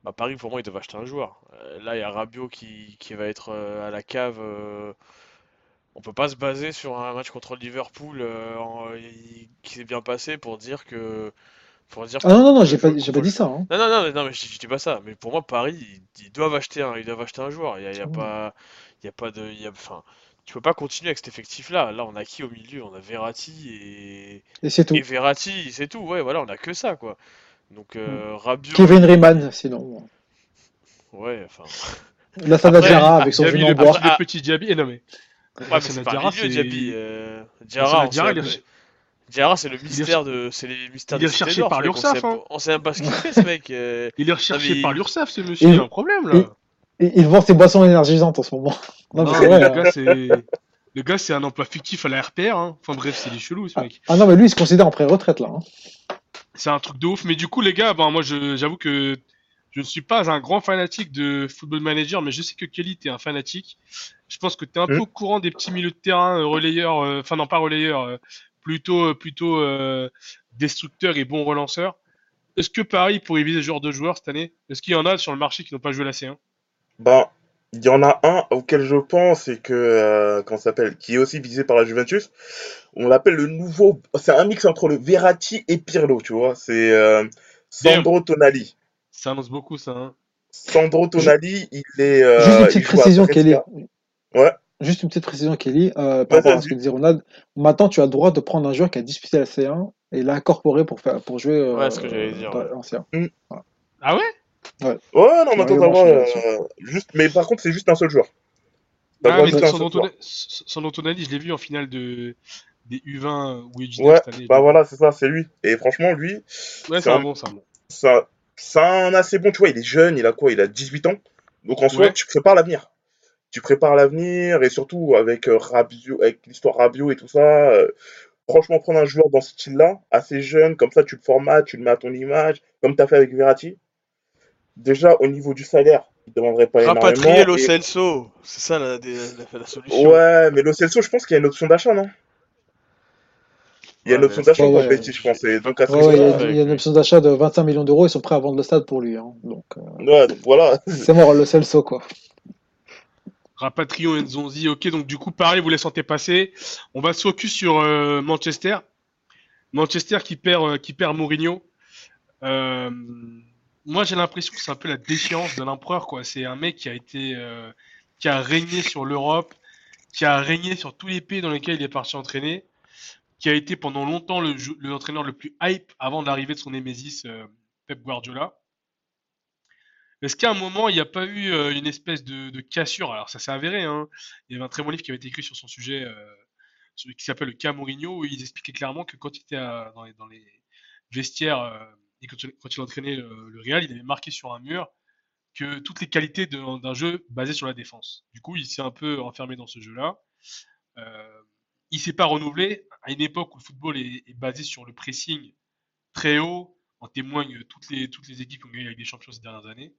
Bah, Paris, pour moi, ils doivent acheter un joueur. Euh, là, il y a Rabiot qui, qui va être euh, à la cave. euh, on peut pas se baser sur un match contre Liverpool en- qui s'est bien passé pour dire que pour dire Ah non, non, non, j'ai pas, pas dit ça. Hein. non non non mais, non, mais je, je dis pas ça mais pour moi Paris ils, ils doivent acheter un ils doivent acheter un joueur il y a, il y a pas il y a pas de y a, tu peux pas continuer avec cet effectif là là on a qui au milieu? On a Verratti et Et c'est tout. et Verratti c'est tout ouais voilà on a que ça quoi donc euh, Rabiot Kevin Riemann, sinon. ouais enfin La Sana Diarra avec son Diaby, le, en bois. petit- le petit Diaby. Eh non mais. ouais mais c'est pas Diarra, milieu Diaby euh, Diarra c'est le mystère de, c'est les mystères il est recherché par mec, on l'URSSAF, sait, hein. on sait même pas ce qu'il fait, ce mec. euh. Il est recherché par l'URSSAF, ce monsieur, Il- y a un problème là. Il, vend ses boissons énergisantes en ce moment. Non, mais Non, c'est mais vrai. le hein. gars, c'est. Le gars, c'est un emploi fictif à la RPR. Hein. Enfin bref, c'est des chelous, ce mec. Ah non, mais lui, il se considère en pré-retraite là. hein. C'est un truc de ouf. Mais du coup, les gars, ben, moi, j'avoue que je ne suis pas un grand fanatique de Football Manager, mais je sais que Kelly, t'es un fanatique. Je pense que t'es un peu Hmm. au courant des petits milieux de terrain, euh, relayeurs, euh, enfin non pas relayeurs, euh, plutôt euh, plutôt euh, destructeurs et bons relanceurs. Est-ce que Paris pourrait viser ce genre de joueurs cette année? Est-ce qu'il y en a sur le marché qui n'ont pas joué la C1 Ben, il y en a un auquel je pense et que, euh, comment ça s'appelle, qui est aussi visé par la Juventus. On l'appelle le nouveau, c'est un mix entre le Verratti et Pirlo, tu vois. C'est euh, Sandro Tonali. Ça annonce beaucoup, ça. Hein. Sandro Tonali, il est. euh, Juste une petite précision. Kelly. Ouais. Juste une petite précision, Kelly, euh, par rapport à ce que disait Ronald. Maintenant, tu as le droit de prendre un joueur qui a disputé la C1 et l'incorporer pour faire, pour jouer euh, Ouais, ce que j'allais dire, dans ouais. l'ancien. Ah ouais? Ouais, attends, ouais, t'as le ouais, droit, euh, juste, mais par contre, c'est juste un seul joueur. Ah, mais je l'ai vu en finale de des U20 ou U19 Ouais, cette année. bah voilà, c'est ça, c'est lui. Et franchement, lui, Ouais, c'est un un- bon, c'est un bon. ça, c'est un assez bon, tu vois, il est jeune, il a quoi? Il a 18 ans. Donc en soi, Ouais. tu prépares l'avenir. Tu prépares l'avenir et surtout avec euh, avec l'histoire Rabiot et tout ça. euh, franchement, prendre un joueur dans ce style-là, assez jeune, comme ça, tu le formates, tu le mets à ton image, comme tu as fait avec Verratti. Déjà, au niveau du salaire, il ne demanderait pas Rapatrier énormément. Lo et- Celso, c'est ça la, la, la- la solution. Ouais, mais Lo Celso, je pense qu'il y a une option d'achat, non? Il y a une option d'achat Ouais, pour. Betis, je pense. Et donc, à ce Ouais, ouais, il y a- niveau-là, il y, a une option d'achat de 25 millions d'euros. Ils sont prêts à vendre le stade pour lui. hein. Donc, euh, ouais, donc voilà. c'est mort, le Celso, quoi. Rapatrions Nzonzi. Ok, donc du coup, pareil, vous les sentez passer. On va se focus sur euh, Manchester. Manchester qui perd, euh, qui perd Mourinho. Euh, moi, j'ai l'impression que c'est un peu la déchéance de l'empereur, quoi. C'est un mec qui a été, euh, qui a régné sur l'Europe, qui a régné sur tous les pays dans lesquels il est parti entraîner, qui a été pendant longtemps le, jou- le le plus hype avant l'arrivée de son némésis euh, Pep Guardiola. Est-ce qu'à un moment, il n'y a pas eu euh, une espèce de, de cassure? Alors, ça s'est avéré, hein. Il y avait un très bon livre qui avait été écrit sur son sujet, euh, qui s'appelle Le cas où il expliquait clairement que quand il était à- dans les, dans les vestiaires euh, et quand il, entraînait le, le Real, il avait marqué sur un mur que toutes les qualités d'un jeu basé sur la défense. Du coup, il s'est un peu enfermé dans ce jeu-là. Euh, il s'est pas renouvelé à une époque où le football est, basé sur le pressing très haut. En témoignent toutes les, toutes les équipes qui ont gagné avec des champions ces dernières années.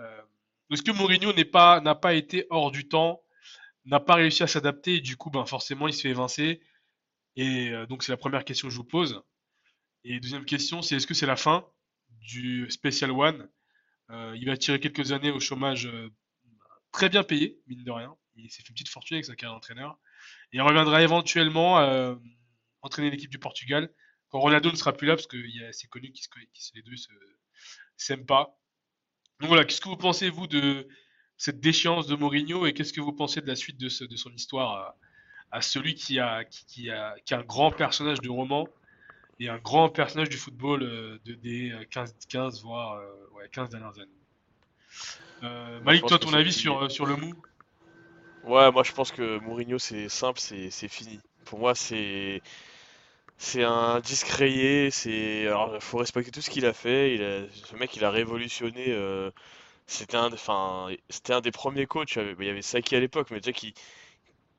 Euh, Est-ce que Mourinho n'est pas, n'a pas été hors du temps, n'a pas réussi à s'adapter et du coup, ben forcément, il se fait évincer? Et euh, donc, c'est la première question que je vous pose. Et deuxième question, c'est est-ce que c'est la fin du Special One? Euh, Il va tirer quelques années au chômage euh, très bien payé, mine de rien. Il s'est fait une petite fortune avec sa carrière d'entraîneur. Et il reviendra éventuellement euh, entraîner l'équipe du Portugal quand Ronaldo ne sera plus là, parce que c'est connu qu'ils se, les deux se s'aiment pas. Donc voilà, qu'est-ce que vous pensez, vous, de cette déchéance de Mourinho et qu'est-ce que vous pensez de la suite de, son histoire à, celui qui a, qui est un grand personnage de roman et un grand personnage du football euh, de, des 15, 15 voire euh, ouais, 15 dernières années. Euh, Malik, toi, ton avis sur, euh, sur le mou? Ouais, moi je pense que Mourinho c'est simple, c'est c'est fini. Pour moi c'est c'est un disque rayé, c'est alors faut respecter tout ce qu'il a fait. Il a... ce mec il a révolutionné. euh, C'était un, enfin c'était un des premiers coachs. Il y avait, il y avait Saki à l'époque, mais déjà qui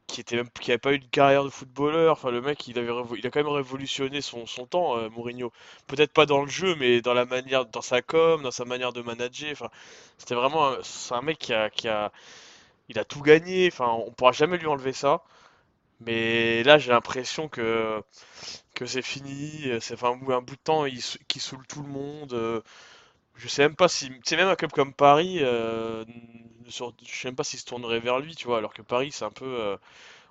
qui était même qui avait pas eu de carrière de footballeur. Enfin le mec il a quand même révolutionné son temps, euh, Mourinho. Peut-être pas dans le jeu, mais dans la manière, dans sa com, dans sa manière de manager. Enfin c'était vraiment c'est un mec qui a qui a il a tout gagné, enfin, on pourra jamais lui enlever ça. Mais là, j'ai l'impression que, que c'est fini. euh, C'est enfin, un bout de temps il, qu'il saoule tout le monde. Euh, Je sais même pas si. C'est même un club comme Paris. euh, je sais même pas s'il se tournerait vers lui, tu vois. Alors que Paris, c'est un peu. euh,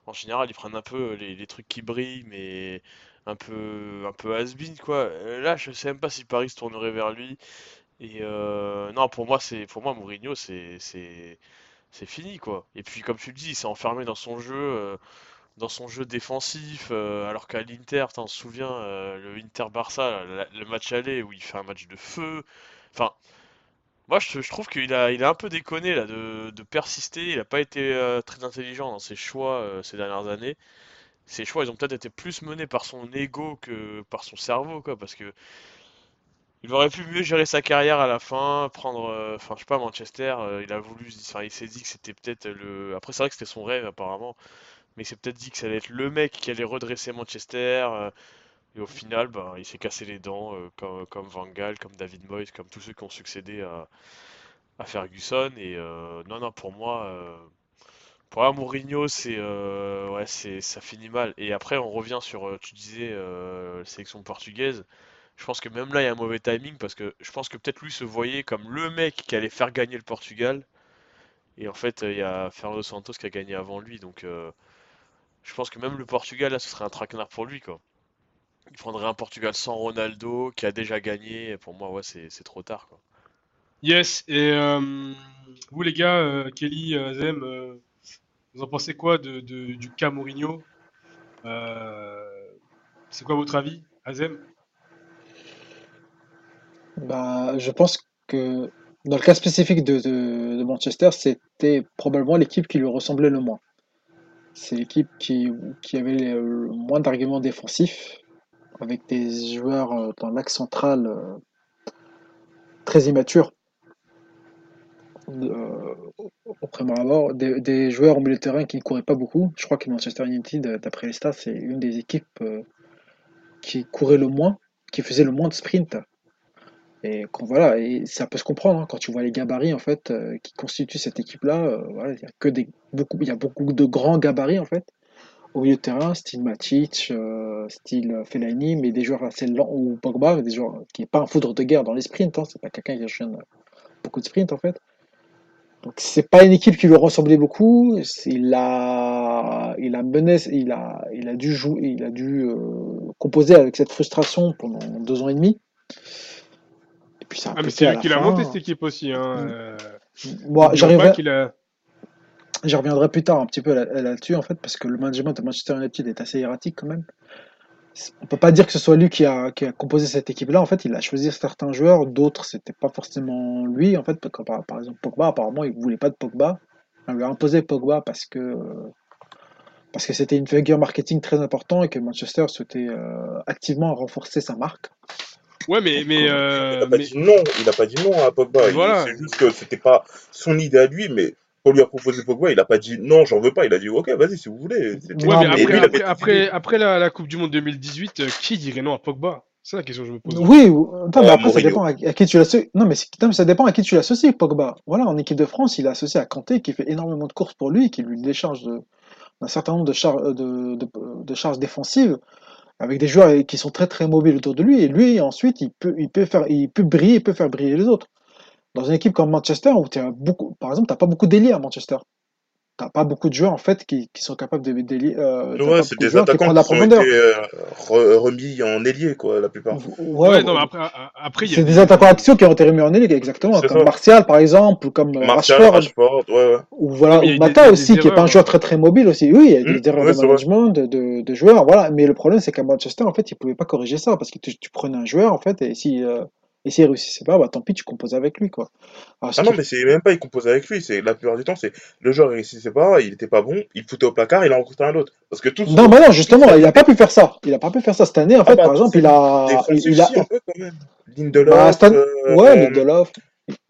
en général, ils prennent un peu les, les trucs qui brillent, mais un peu, un peu has-been, quoi. Euh, Là, je sais même pas si Paris se tournerait vers lui. Et euh, non, pour moi, c'est pour moi Mourinho, c'est c'est fini quoi. Et puis comme tu le dis, il s'est enfermé dans son jeu, euh, dans son jeu défensif, euh, alors qu'à l'Inter, t'en te souviens, euh, le Inter-Barça, la- le match aller où il fait un match de feu. Enfin, moi je, trouve qu'il a, il a un peu déconné là de, de persister. Il a pas été euh, très intelligent dans ses choix euh, ces dernières années. Ses choix, ils ont peut-être été plus menés par son ego que par son cerveau quoi, parce que il aurait pu mieux gérer sa carrière à la fin, prendre, euh, enfin je sais pas, Manchester, il a voulu, enfin il s'est dit que c'était peut-être le. Après c'est vrai que c'était son rêve apparemment, mais il s'est peut-être dit que ça allait être le mec qui allait redresser Manchester, et au final, bah, il s'est cassé les dents, euh, comme, comme Van Gaal, comme David Moyes, comme tous ceux qui ont succédé à, à Ferguson, et euh, non, non, pour moi, euh, pour moi, Mourinho, c'est, euh, ouais, c'est, ça finit mal. Et après, on revient sur, tu disais, sélection portugaise. Je pense que même là, il y a un mauvais timing parce que je pense que peut-être lui se voyait comme le mec qui allait faire gagner le Portugal. Et en fait, il y a Fernando Santos qui a gagné avant lui. Donc, je pense que même le Portugal, là, ce serait un traquenard pour lui, quoi. Il prendrait un Portugal sans Ronaldo qui a déjà gagné. Pour moi, ouais, c'est c'est trop tard, quoi. Yes, et euh, vous les gars, euh, Kelly, euh, Zem, euh, vous en pensez quoi de, de- du cas Mourinho? Euh, c'est quoi votre avis, Azem? Bah, je pense que dans le cas spécifique de, de- de Manchester, c'était probablement l'équipe qui lui ressemblait le moins. C'est l'équipe qui, qui avait le moins d'arguments défensifs, avec des joueurs euh, dans l'axe central euh, très immatures euh, au premier abord, des, joueurs au milieu de terrain qui ne couraient pas beaucoup. Je crois que Manchester United, d'après les stats, c'est une des équipes qui courait le moins, qui faisait le moins de sprint. Et voilà, et ça peut se comprendre hein, quand tu vois les gabarits en fait qui constituent cette équipe-là. voilà, il y a que beaucoup, il y a beaucoup de grands gabarits en fait au milieu de terrain, style Matic, euh, style Fellaini, mais des joueurs assez lents ou Pogba, des joueurs qui n'est pas un foudre de guerre dans les sprints. Hein, c'est pas quelqu'un qui enchaîne beaucoup de sprints en fait. Donc c'est pas une équipe qui lui ressemblait beaucoup. Il a, il a mené, il a, il a dû jouer, il a dû euh, composé avec cette frustration pendant deux ans et demi. Et puis ça a Ah, mais c'est à lui la qui l'a fin. monté cette équipe aussi. Hein. Mm. euh, Moi, qu'il a. j'y reviendrai plus tard un petit peu là- là-dessus en fait, parce que le management de Manchester United est assez erratique quand même. On peut pas dire que ce soit lui qui a, qui a composé cette équipe-là. En fait, il a choisi certains joueurs, d'autres c'était pas forcément lui. En fait, par, par exemple Pogba, apparemment il voulait pas de Pogba. On lui a imposé Pogba parce que parce que c'était une figure marketing très important et que Manchester souhaitait euh, activement renforcer sa marque. Ouais, mais. mais, Il euh, a pas mais- dit non, il pas dit non à Pogba. Il- Voilà. C'est juste que c'était pas son idée à lui, mais on lui a proposé Pogba, il a pas dit non, j'en veux pas. Il a dit ok, vas-y si vous voulez. Ouais, mais après, lui, après, décidé. après, après la, la Coupe du Monde 2018, euh, qui dirait non à Pogba? C'est la question que je me pose. Oui, mais Euh, après ça dépend à, à qui tu l'associes. Non, mais, c'est- non, mais ça dépend à qui tu l'associes, Pogba. Voilà, en équipe de France, il est associé à Kanté qui fait énormément de courses pour lui, qui lui décharge d'un certain nombre de, char- de, de, de charges défensives, avec des joueurs qui sont très très mobiles autour de lui, et lui ensuite il peut, il peut faire, il peut briller, il peut faire briller les autres. Dans une équipe comme Manchester, où tu as beaucoup, par exemple, t'as pas beaucoup d'ailiers à Manchester. T'as pas beaucoup de joueurs en fait qui, qui sont capables de d'ailier. Euh, Ouais, c'est des joueurs qui attaquants la qui ont profondeur. été euh, re- remis en ailier, quoi, la plupart. Ouais, Ouais, non, mais après, après a c'est des attaquants action qui ont été remis en élite, exactement, C'est comme ça. Martial par exemple, ou comme euh, Martial, Rashford, Rashford, ouais, ouais. ou voilà, ou Mata des- aussi, des qui est pas un joueur euh. très très mobile aussi. Oui, il y a des Mm, erreurs ouais, de management, de, de, de joueurs, voilà. Mais le problème, c'est qu'à Manchester, en fait, ils pouvaient pas corriger ça parce que tu, tu prenais un joueur, en fait, et si euh, et s'il réussissait pas, bah tant pis, tu composes avec lui, quoi. Alors, ce Ah non, qui- mais c'est même pas il compose avec lui, c'est la plupart du temps, c'est le joueur il réussissait pas, il était pas bon, il foutait au placard, il en recrutait un autre. Parce que tous. Non, bah non, justement, il a pas pu faire ça. Il a pas pu faire ça cette année, en Ah fait. bah, par exemple, il a, il, a, si, un peu quand même. Lindelof. bah, cette année- euh, ouais, euh, Lindelof.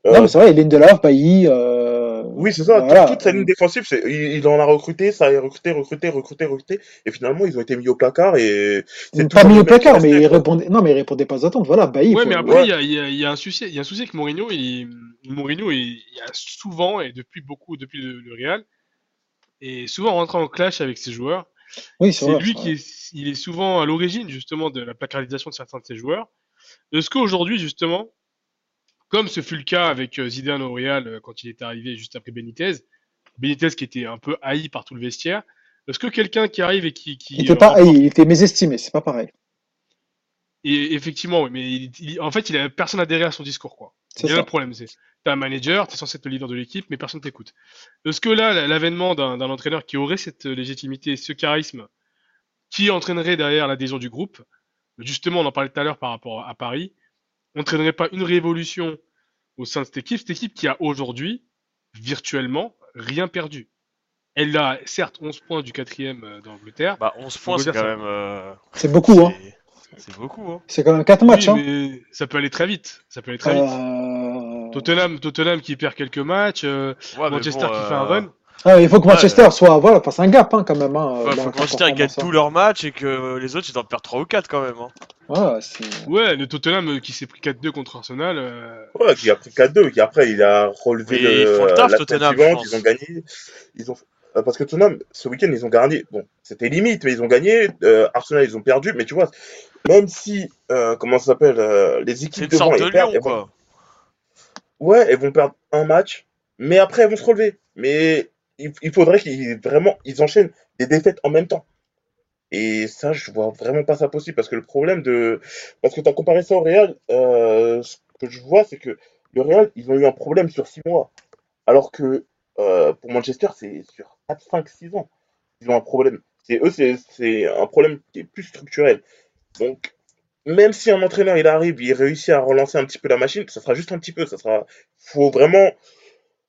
euh, Non, mais c'est vrai, Lindelof, Bailly, euh, Oui, c'est ça, toute- voilà. toute sa ligne défensive, c'est, il, il en a recruté, ça a recruté, recruté, recruté, recruté, et finalement ils ont été mis au placard et c'est Pas mis au placard, mais il quoi. répondait, non, mais il répondait pas aux attentes. Voilà, Bailly. Ouais, faut- mais après, ouais. il y, a, il y a- il y a un souci, il y a un souci avec Mourinho. Il, Mourinho, il, il a souvent, et depuis beaucoup, depuis le, le Real, et souvent rentré en clash avec ses joueurs. Oui, c'est C'est vrai. lui qui est, il est souvent à l'origine, justement, de la placardisation de certains de ses joueurs. Est-ce qu'aujourd'hui, justement, comme ce fut le cas avec euh, Zidane au Real euh, quand il est arrivé juste après Benitez, Benitez qui était un peu haï par tout le vestiaire, est-ce que quelqu'un qui arrive et qui, qui Il était euh, pas, remporte- il était mésestimé, c'est pas pareil. Et effectivement, oui, mais il, il- en fait, il a personne adhéré à son discours, quoi. C'est là le problème, c'est t'as un manager, t'es censé être le leader de l'équipe, mais personne t'écoute. Est-ce que là, la- l'avènement d'un d'un entraîneur qui aurait cette légitimité, ce charisme, qui entraînerait derrière l'adhésion du groupe, justement, on en parlait tout à l'heure par rapport à Paris, entraînerait pas une révolution au sein de cette équipe, cette équipe qui a aujourd'hui, virtuellement, rien perdu. Elle a certes 11 points du quatrième euh, d'Angleterre. Bah 11 points, On c'est quand même. euh, C'est beaucoup, hein. c'est- C'est beaucoup, hein. C'est quand même 4 matchs, Oui, hein. mais ça peut aller très vite. Ça peut aller très vite. Euh, Tottenham, Tottenham qui perd quelques matchs, euh, Ouais, mais Manchester bon, qui fait un euh, run. Ah, il faut que Ouais, Manchester soit, voilà, fasse un gap, hein, quand même, hein, Ouais, dans faut que Manchester ils performance, hein. tous leurs matchs et que les autres ils en perdent 3 ou 4 quand même. Hein. Ouais, Ouais, le Tottenham euh, qui s'est pris 4-2 contre Arsenal. euh, Ouais, qui a pris 4-2, qui après il a relevé ils le, font le taf, la Tottenham, suivante, ils ont gagné. Ils ont, euh, parce que Tottenham, ce week-end, ils ont gagné. Bon, c'était limite, mais ils ont gagné. Euh, Arsenal, ils ont perdu. Mais tu vois, même si, euh, comment ça s'appelle, euh, les équipes devant, sorte de elles perdent, Lyon elles vont- quoi. Ouais, elles vont perdre un match, mais après elles vont se relever. Mais il, faudrait qu'ils vraiment ils enchaînent des défaites en même temps. Et ça, je vois vraiment pas ça possible parce que le problème de parce que tu as comparé ça au Real, euh, ce que je vois c'est que le Real, ils ont eu un problème sur 6 mois, alors que euh, pour Manchester, c'est sur 4, 5, 6 ans. Ils ont un problème. C'est eux, c'est c'est un problème qui est plus structurel. Donc même si un entraîneur il arrive, il réussit à relancer un petit peu la machine, ça sera juste un petit peu. Ça sera, faut vraiment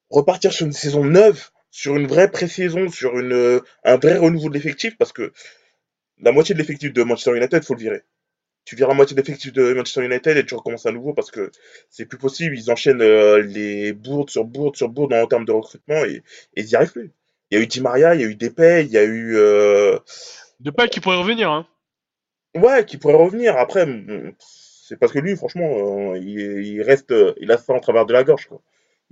repartir sur une saison neuve, sur une vraie pré-saison, sur une, euh, un vrai renouveau de l'effectif, parce que la moitié de l'effectif de Manchester United, faut le virer. Tu vires la moitié de l'effectif de Manchester United et tu recommences à nouveau parce que c'est plus possible. Ils enchaînent euh, les bourdes sur bourdes sur bourdes en termes de recrutement et, et ils n'y arrivent plus. Il y a eu Di Maria, il y a eu Depay, il y a eu euh, De pas qui pourrait revenir, hein. Ouais, qui pourrait revenir. Après, c'est parce que lui, franchement, il, il reste, il a ça en travers de la gorge, quoi.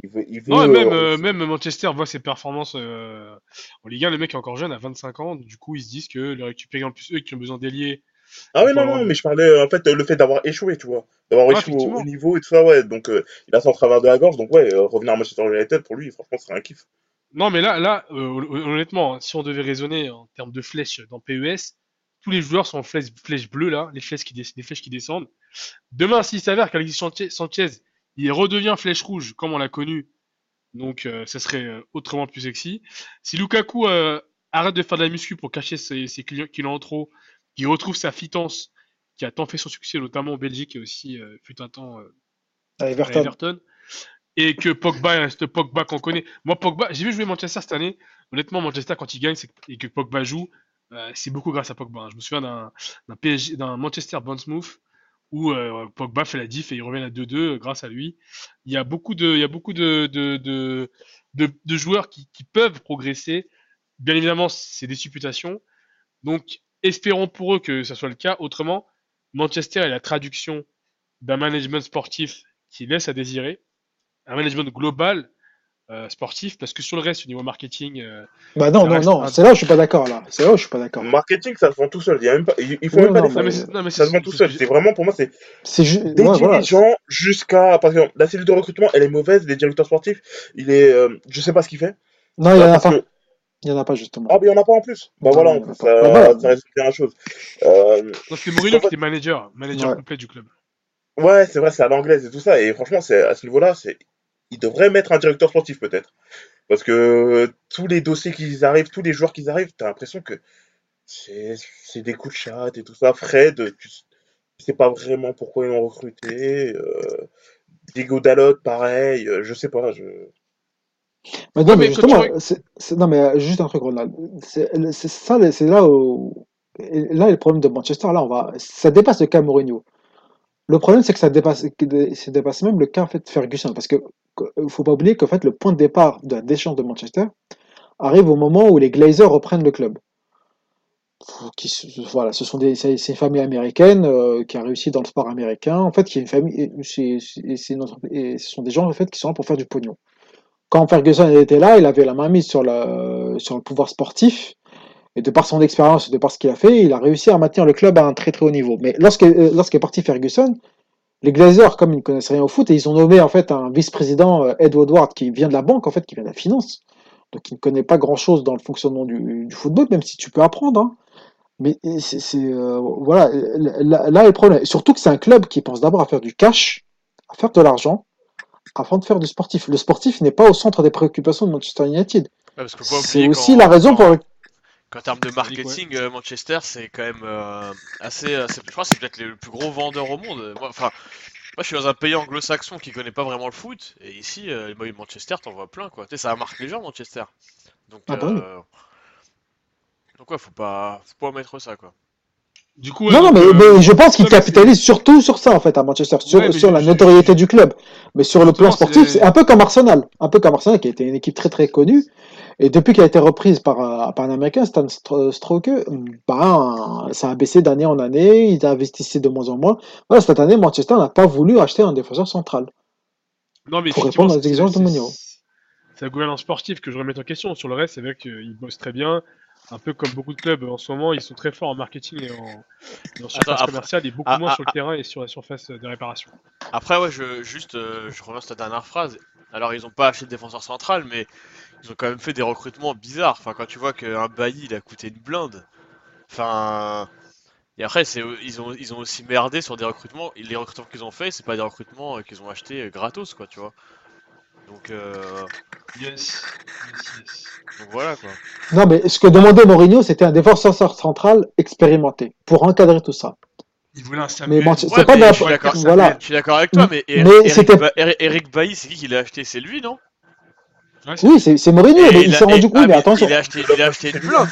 Il veut, il veut, Non, et même, euh, euh, même Manchester voit ses performances euh, en Ligue 1. Le mec est encore jeune, à 25 ans. Du coup, ils se disent que le récupérer en plus eux qui ont besoin d'ailier. Ah oui, non, avoir non, mais je parlais, en fait, le fait d'avoir échoué, tu vois. D'avoir Ah, échoué au, niveau et tout ça, ouais. Donc, euh, il a en travers de la gorge. Donc, ouais, revenir à Manchester United, pour lui, franchement, ce serait un kiff. Non, mais là, là, hon- honnêtement, hein, si on devait raisonner en termes de flèches dans PES, tous les joueurs sont en flèche, flèche bleue là, les flèches qui, des- flèches qui descendent. Demain, s'il s'avère qu'Alexis Sanchez, il redevient flèche rouge comme on l'a connu, donc euh, ça serait euh, autrement plus sexy. Si Lukaku euh, arrête de faire de la muscu pour cacher ses, ses clients kilos en trop, qu'il retrouve sa fitance qui a tant fait son succès, notamment en Belgique et aussi euh, fut un temps À à Everton. Et que Pogba reste Pogba qu'on connaît. Moi, Pogba, j'ai vu jouer Manchester cette année. Honnêtement, Manchester, quand il gagne et que Pogba joue, c'est beaucoup grâce à Pogba. hein. Je me souviens d'un Manchester Bournemouth où euh, Pogba fait la diff et il revient à 2-2 grâce à lui. Il y a beaucoup de joueurs qui, qui peuvent progresser. Bien évidemment, c'est des supputations. Donc, espérons pour eux que ça soit le cas. Autrement, Manchester est la traduction d'un management sportif qui laisse à désirer, un management global euh, sportif, parce que sur le reste, au niveau marketing, euh, Bah non, non, non, un- c'est là où je suis pas d'accord, là. C'est là où je suis pas d'accord. Marketing, ça se vend tout seul. Il y a même pas, il il faut Oui, même pas non, des non, mais non, mais Ça se vend tout seul. c'est- vraiment, pour moi, c'est C'est juste. des Ouais, voilà. dirigeants jusqu'à. Parce que la cellule de recrutement, elle est mauvaise. Les directeurs sportifs, il est. euh, je sais pas ce qu'il fait. Non, il y en a pas. que- Il y en a pas, justement. Ah, mais il y en a pas en plus. Bah Non, voilà, en plus, ça, Bah voilà. ça résume bien la chose. Euh, non, c'est Mourinho qui était manager, manager Ouais. complet du club. Ouais, c'est vrai, c'est à l'anglaise et tout ça. Et franchement, c'est à ce niveau-là, c'est il devrait mettre un directeur sportif peut-être. Parce que euh, tous les dossiers qui arrivent, tous les joueurs qui arrivent, t'as l'impression que c'est c'est des coups de chat et tout ça. Fred, tu, tu sais pas vraiment pourquoi ils l'ont recruté. Euh, Diego Dalot, pareil. euh, je sais pas. Je... Mais non, mais justement, c'est, non, mais juste un truc, Ronald. C'est, c'est ça, c'est là où, là, le problème de Manchester, là, on va, ça dépasse le cas Mourinho. Le problème, c'est que ça dépasse, même le cas, en fait, Ferguson. Parce que, faut pas oublier qu'en fait, le point de départ de la déchéance de Manchester arrive au moment où les Glazers reprennent le club. Voilà, ce sont des, c'est, une famille américaine, euh, qui a réussi dans le sport américain. En fait, une famille, c'est, une ce sont des gens, en fait, qui sont là pour faire du pognon quand Ferguson était là, il avait la main mise sur, sur le pouvoir sportif. Et de par son expérience, de par ce qu'il a fait, il a réussi à maintenir le club à un très très haut niveau. Mais euh, lorsqu'est parti Ferguson, les Glazers, comme ils ne connaissent rien au foot, et ils ont nommé en fait un vice-président, euh, Ed Woodward, qui vient de la banque, en fait, qui vient de la finance. Donc il ne connaît pas grand-chose dans le fonctionnement du, du football, même si tu peux apprendre. hein. Mais c'est, c'est, euh, voilà, là, là est le problème. Surtout que c'est un club qui pense d'abord à faire du cash, à faire de l'argent, avant de faire du sportif. Le sportif n'est pas au centre des préoccupations de Manchester United. Ouais, C'est aussi la raison pour qu'en termes de marketing, euh, Manchester, c'est quand même euh, assez. euh, c'est- je crois que c'est peut-être le plus gros vendeur au monde. Moi, enfin, moi, je suis dans un pays anglo-saxon qui connaît pas vraiment le foot, et ici, euh, moi, Manchester, t'en vois plein, quoi. Tu sais, ça marque les gens, Manchester. Donc, Ah bah oui. euh, donc ouais, faut pas, faut pas omettre ça, quoi. Du coup, Non, non, mais, euh, mais je pense qu'il capitalise surtout sur ça, en fait, à Manchester, sur, Ouais, sur la notoriété du club. Mais sur le plan sportif, c'est- c'est un peu comme Arsenal. Un peu comme Arsenal, qui a été une équipe très très connue. Et depuis qu'elle a été reprise par, euh, par un Américain, Stan Stro- Stroke, ben, ça a baissé d'année en année, ils investissaient de moins en moins. Voilà, cette année, Manchester n'a pas voulu acheter un défenseur central. Non, mais Pour répondre aux c'est- exigences de Mourinho. C'est la gouvernance sportive que je remets en question. Sur le reste, c'est vrai qu'ils bossent très bien. Un peu comme beaucoup de clubs en ce moment, ils sont très forts en marketing et en, et en surface commerciale et beaucoup ah, moins ah, sur le terrain et sur la surface de réparation. Après, ouais, je, juste, euh, je reviens sur ta dernière phrase. Alors, ils ont pas acheté de défenseur central, mais ils ont quand même fait des recrutements bizarres. Enfin, quand tu vois qu'un Bailly, il a coûté une blinde. Enfin. Et après, c'est, ils, ont, ils ont aussi merdé sur des recrutements. Les recrutements qu'ils ont fait, c'est pas des recrutements euh, qu'ils ont achetés euh, gratos, quoi, tu vois. Donc, euh, Yes, donc voilà, quoi. Non, mais ce que demandait Mourinho, c'était un défenseur central expérimenté pour encadrer tout ça. Ils voulaient un Mais Ouais, c'est pas mais la- je suis d'accord, voilà. Je suis d'accord avec toi, mais, Eric- Eric Bailly, c'est qui qui l'a acheté? C'est lui, non? Ouais, Oui, c'est Mourinho, Et mais il a- s'est rendu compte, ah, mais attention. Il a acheté, il a acheté une blinde.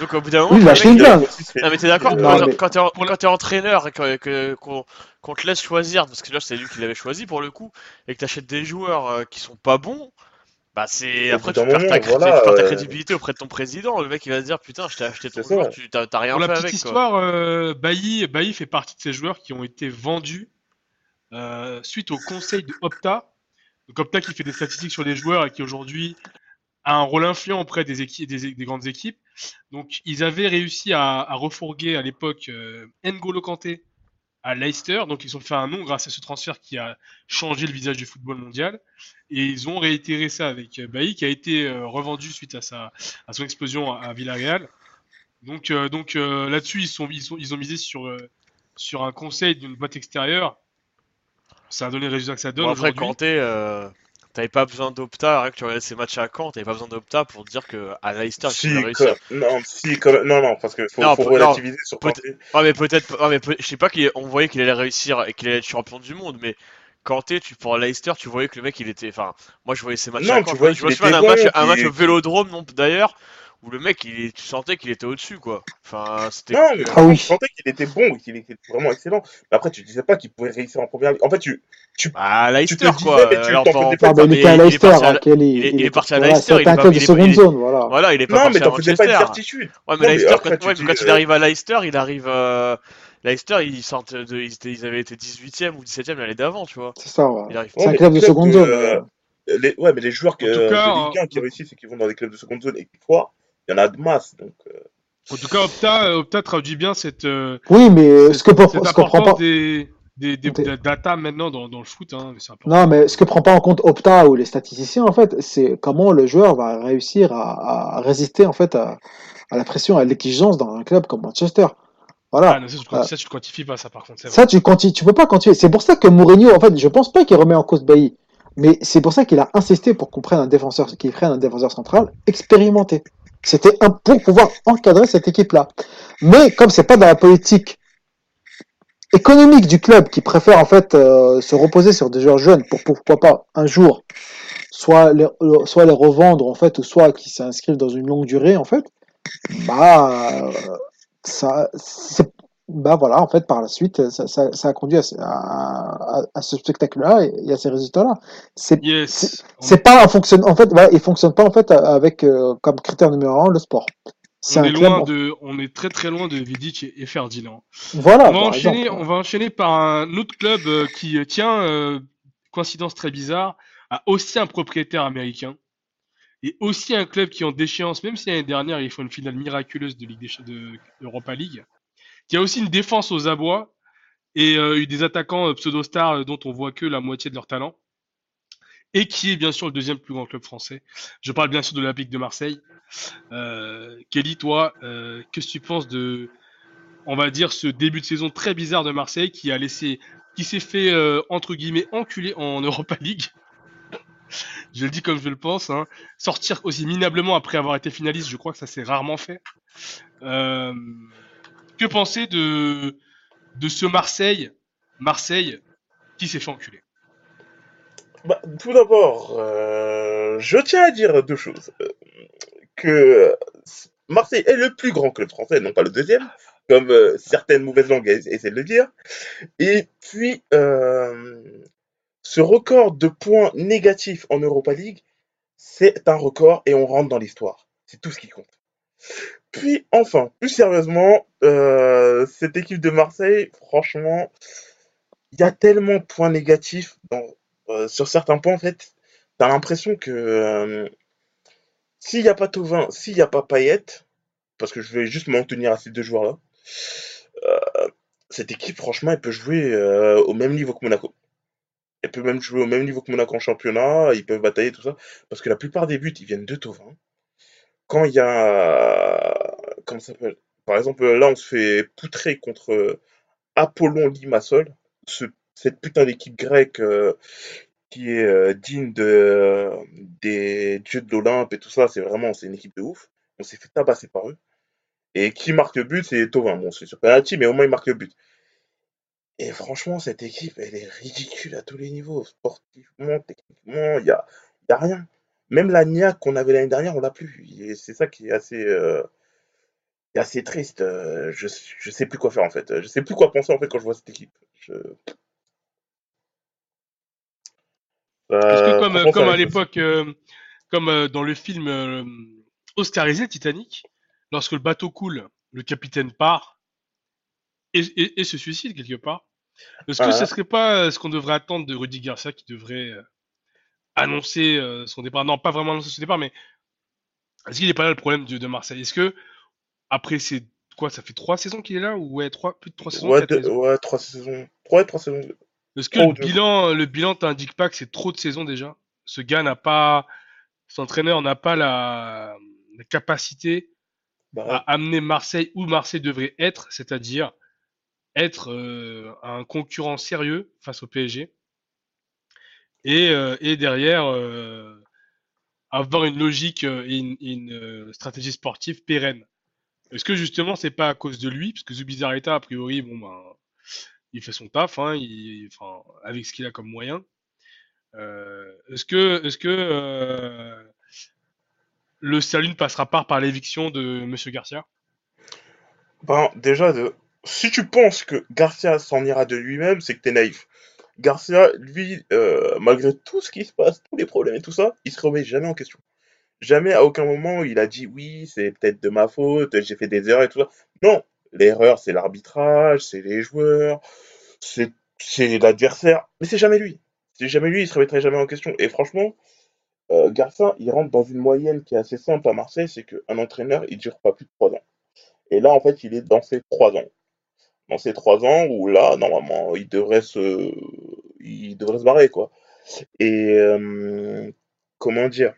Donc au bout d'un moment, Oui, il a acheté une blinde. Non mais t'es d'accord quand, t'es en- quand t'es entraîneur et qu'on qu'on te laisse choisir, parce que là c'est lui qui l'avait choisi pour le coup, et que t'achètes des joueurs euh, qui sont pas bons, bah c'est après tu perds, ta, moment, cré- voilà, tu perds ta euh, crédibilité auprès de ton président. Le mec il va se dire putain je t'ai acheté ton joueur, tu t'as rien Pour la fait petite avec quoi. histoire, euh, Bailly, Bailly fait partie de ces joueurs qui ont été vendus euh, suite au conseil de Opta. Donc Opta qui fait des statistiques sur les joueurs et qui aujourd'hui a un rôle influent auprès des, équipes, des, des grandes équipes. Donc ils avaient réussi à, à refourguer à l'époque euh, N'Golo Kanté à Leicester. Donc ils ont fait un nom grâce à ce transfert qui a changé le visage du football mondial. Et ils ont réitéré ça avec euh, Bailly qui a été euh, revendu suite à, sa, à son explosion à, à Villarreal. Donc, euh, donc euh, là-dessus, ils, sont, ils, sont, ils ont misé sur, euh, sur un conseil d'une boîte extérieure. Ça a donné le résultat que ça donne Bon, après. Kanté, euh, t'avais pas besoin d'Opta, rien que tu regardais ses matchs à Caen, t'avais pas besoin d'Opta pour dire que à Leicester, tu Si, réussir. quand- non, si, quand non, non, parce que faut, Non, faut peut- non, relativiser sur peut- Kanté. Ouais, mais peut-être, ouais, mais peut- je sais pas qu'on voyait qu'il allait réussir et qu'il allait être champion du monde, mais Kanté, tu pour Leicester, tu voyais que le mec, il était, enfin, moi je voyais ses matchs Non, à tu Caen, je voyais me- je me souviens d'un match, un match au Vélodrome, non, d'ailleurs, où le mec, il, est- tu sentais qu'il était au-dessus, quoi. Enfin, c'était. Non, mais Ah oui. je sentais qu'il était bon et qu'il était vraiment excellent. Mais après, tu disais pas qu'il pouvait réussir en première ligue. En fait, tu, Bah, Leicester, te disais, quoi. mais tu Alors, en- pas Ah, il mais à il est Leicester. parti à- hein, il est- parti à Leicester, il est C'était un pas- club il est- seconde est- zone, voilà. Voilà, il est pas parti mais à pas une Manchester. certitude. Ouais, mais mais Leicester, quand, tu mais il euh, arrive à Leicester, il arrive. euh, Leicester, ils, sortent de, ils, étaient- ils avaient été 18ème ou 17ème l'année d'avant, tu vois. C'est ça, ouais. Il arrive. C'est un mais club les de seconde de, zone. euh, les, ouais, mais les joueurs que, En tout cas, de Ligue 1 qui euh, réussissent et qui vont dans des clubs de seconde zone et qui il y en a de masse. Donc, euh, En tout cas, Opta, euh, Opta traduit bien cette, euh, Oui, mais cette, ce que pour- cette ce qu'on prend importance pas. des, des, des, Des- data maintenant dans, dans le foot. Hein, mais c'est important. Non, mais ce que prend pas en compte Opta ou les statisticiens, en fait, c'est comment le joueur va réussir à, à résister en fait à, à la pression, à l'exigence dans un club comme Manchester. Ah, Voilà. non, ça, tu, Euh, ça, tu quantifies pas, ça, par contre. Ça, tu continues, tu peux pas continuer. C'est pour ça que Mourinho, en fait, je pense pas qu'il remet en cause Bailly, mais c'est pour ça qu'il a insisté pour qu'on prenne un défenseur, qu'il prenne un défenseur central expérimenté. C'était pour pouvoir encadrer cette équipe-là. Mais comme c'est pas dans la politique économique du club qui préfère en fait euh, se reposer sur des joueurs jeunes pour pourquoi pas un jour soit les, soit les revendre en fait ou soit qu'ils s'inscrivent dans une longue durée en fait bah euh, ça bah voilà en fait par la suite ça, ça, ça a conduit à, ce- à, ce spectacle là et, à ces résultats là c'est Yes. C'est pas un fonctionne en fait voilà il fonctionne pas en fait avec euh, comme critère numéro un le sport on est loin en- de, on est très très loin de Vidic et, et Ferdinand. voilà On va enchaîner, exemple on va enchaîner par un autre club euh, qui euh, tient, euh, coïncidence très bizarre, a aussi un propriétaire américain et aussi un club qui est en déchéance, même si l'année dernière ils font une finale miraculeuse de Ligue des de Europa League, qui a aussi une défense aux abois et eu des attaquants euh, pseudo-stars euh, dont on voit que la moitié de leur talent et qui est bien sûr le deuxième plus grand club français. Je parle bien sûr de l'Olympique de Marseille. Euh, Kelly, toi, qu'est-ce que tu penses de, on va ce début de saison très bizarre de Marseille qui a laissé, qui s'est fait entre guillemets enculer en Europa League? Je le dis comme je le pense. Hein. Sortir aussi minablement après avoir été finaliste, je crois que ça s'est rarement fait. Que penser de de ce Marseille, Marseille qui s'est fait enculer? Bah, tout d'abord, euh, je tiens à dire deux choses. Euh, Que Marseille est le plus grand club français, non pas le deuxième, comme euh, certaines mauvaises langues essa- essaient de le dire. Et puis, ce record de points négatifs en Europa League, c'est un record et on rentre dans l'histoire. C'est tout ce qui compte. Puis, enfin, plus sérieusement, euh, cette équipe de Marseille, franchement, il y a tellement de points négatifs dans, euh, sur certains points, en fait. T'as l'impression que euh, s'il n'y a pas Tovin, s'il n'y a pas Payet, parce que je vais juste m'en tenir à ces deux joueurs-là, euh, cette équipe, franchement, elle peut jouer euh, au même niveau que Monaco. Elle peut même jouer au même niveau que Monaco en championnat, ils peuvent batailler, tout ça. Parce que la plupart des buts, ils viennent de Tovin. Quand il y a. Comment ça s'appelle? Par exemple, là, on se fait poutrer contre Apollon Limassol, ce- cette putain d'équipe grecque euh, qui est euh, digne de, des dieux de l'Olympe et tout ça. C'est vraiment c'est une équipe de ouf. On s'est fait tabasser par eux. Et qui marque le but, c'est Tovin. Bon, c'est sur penalty, mais au moins il marque le but. Et franchement, cette équipe, elle est ridicule à tous les niveaux. Sportivement, techniquement, il y a, y a rien. Même la niaque qu'on avait l'année dernière, on l'a plus. Et c'est ça qui est assez, euh, qui est assez triste. Euh, Je, je sais plus quoi faire en fait. Je sais plus quoi penser en fait quand je vois cette équipe. Je... Est-ce que Euh, comme, franchement, comme ça à l'époque, euh, comme euh, dans le film euh, Oscarisé Titanic, lorsque le bateau coule, le capitaine part et, et- et se suicide quelque part. Est-ce que Ouais. ça serait pas euh, ce qu'on devrait attendre de Rudy Garcia qui devrait euh, annoncer euh, son départ. Non, pas vraiment annoncer son départ, mais est-ce qu'il n'est pas là le problème de, de Marseille? Est-ce que après c'est quoi Ça fait trois saisons qu'il est là? Ou ouais trois plus de trois saisons Ouais, saisons? ouais, trois saisons. Trois et trois saisons. Est-ce que le bilan, le bilan t'indique pas que c'est trop de saisons déjà? Ce gars n'a pas, son entraîneur n'a pas la, la capacité Bah, à amener Marseille où Marseille devrait être, c'est-à-dire être euh, un concurrent sérieux face au PSG et, euh, et derrière euh, avoir une logique euh, et une, stratégie sportive pérenne. Est-ce que justement c'est pas à cause de lui, parce que Zubizarreta a priori bon ben il fait son taf, hein, avec ce qu'il a comme moyen. Est-ce que le salut ne passera pas par l'éviction de Monsieur Garcia? ben, déjà, si tu penses que Garcia s'en ira de lui-même, c'est que t'es naïf. Garcia, lui, euh, malgré tout ce qui se passe, tous les problèmes et tout ça, il se remet jamais en question. Jamais, à aucun moment, il a dit oui, c'est peut-être de ma faute, j'ai fait des erreurs et tout ça. Non, l'erreur, c'est l'arbitrage, c'est les joueurs, c'est l'adversaire, mais c'est jamais lui. C'est jamais lui, il se remettrait jamais en question. Et franchement, euh, Garcia, il rentre dans une moyenne qui est assez simple à Marseille, c'est qu'un entraîneur, il dure pas plus de trois ans. Et là, en fait, il est dans ses trois ans. Dans ces trois ans où là, normalement, il devrait se, il devrait se barrer, quoi. Et euh, comment dire?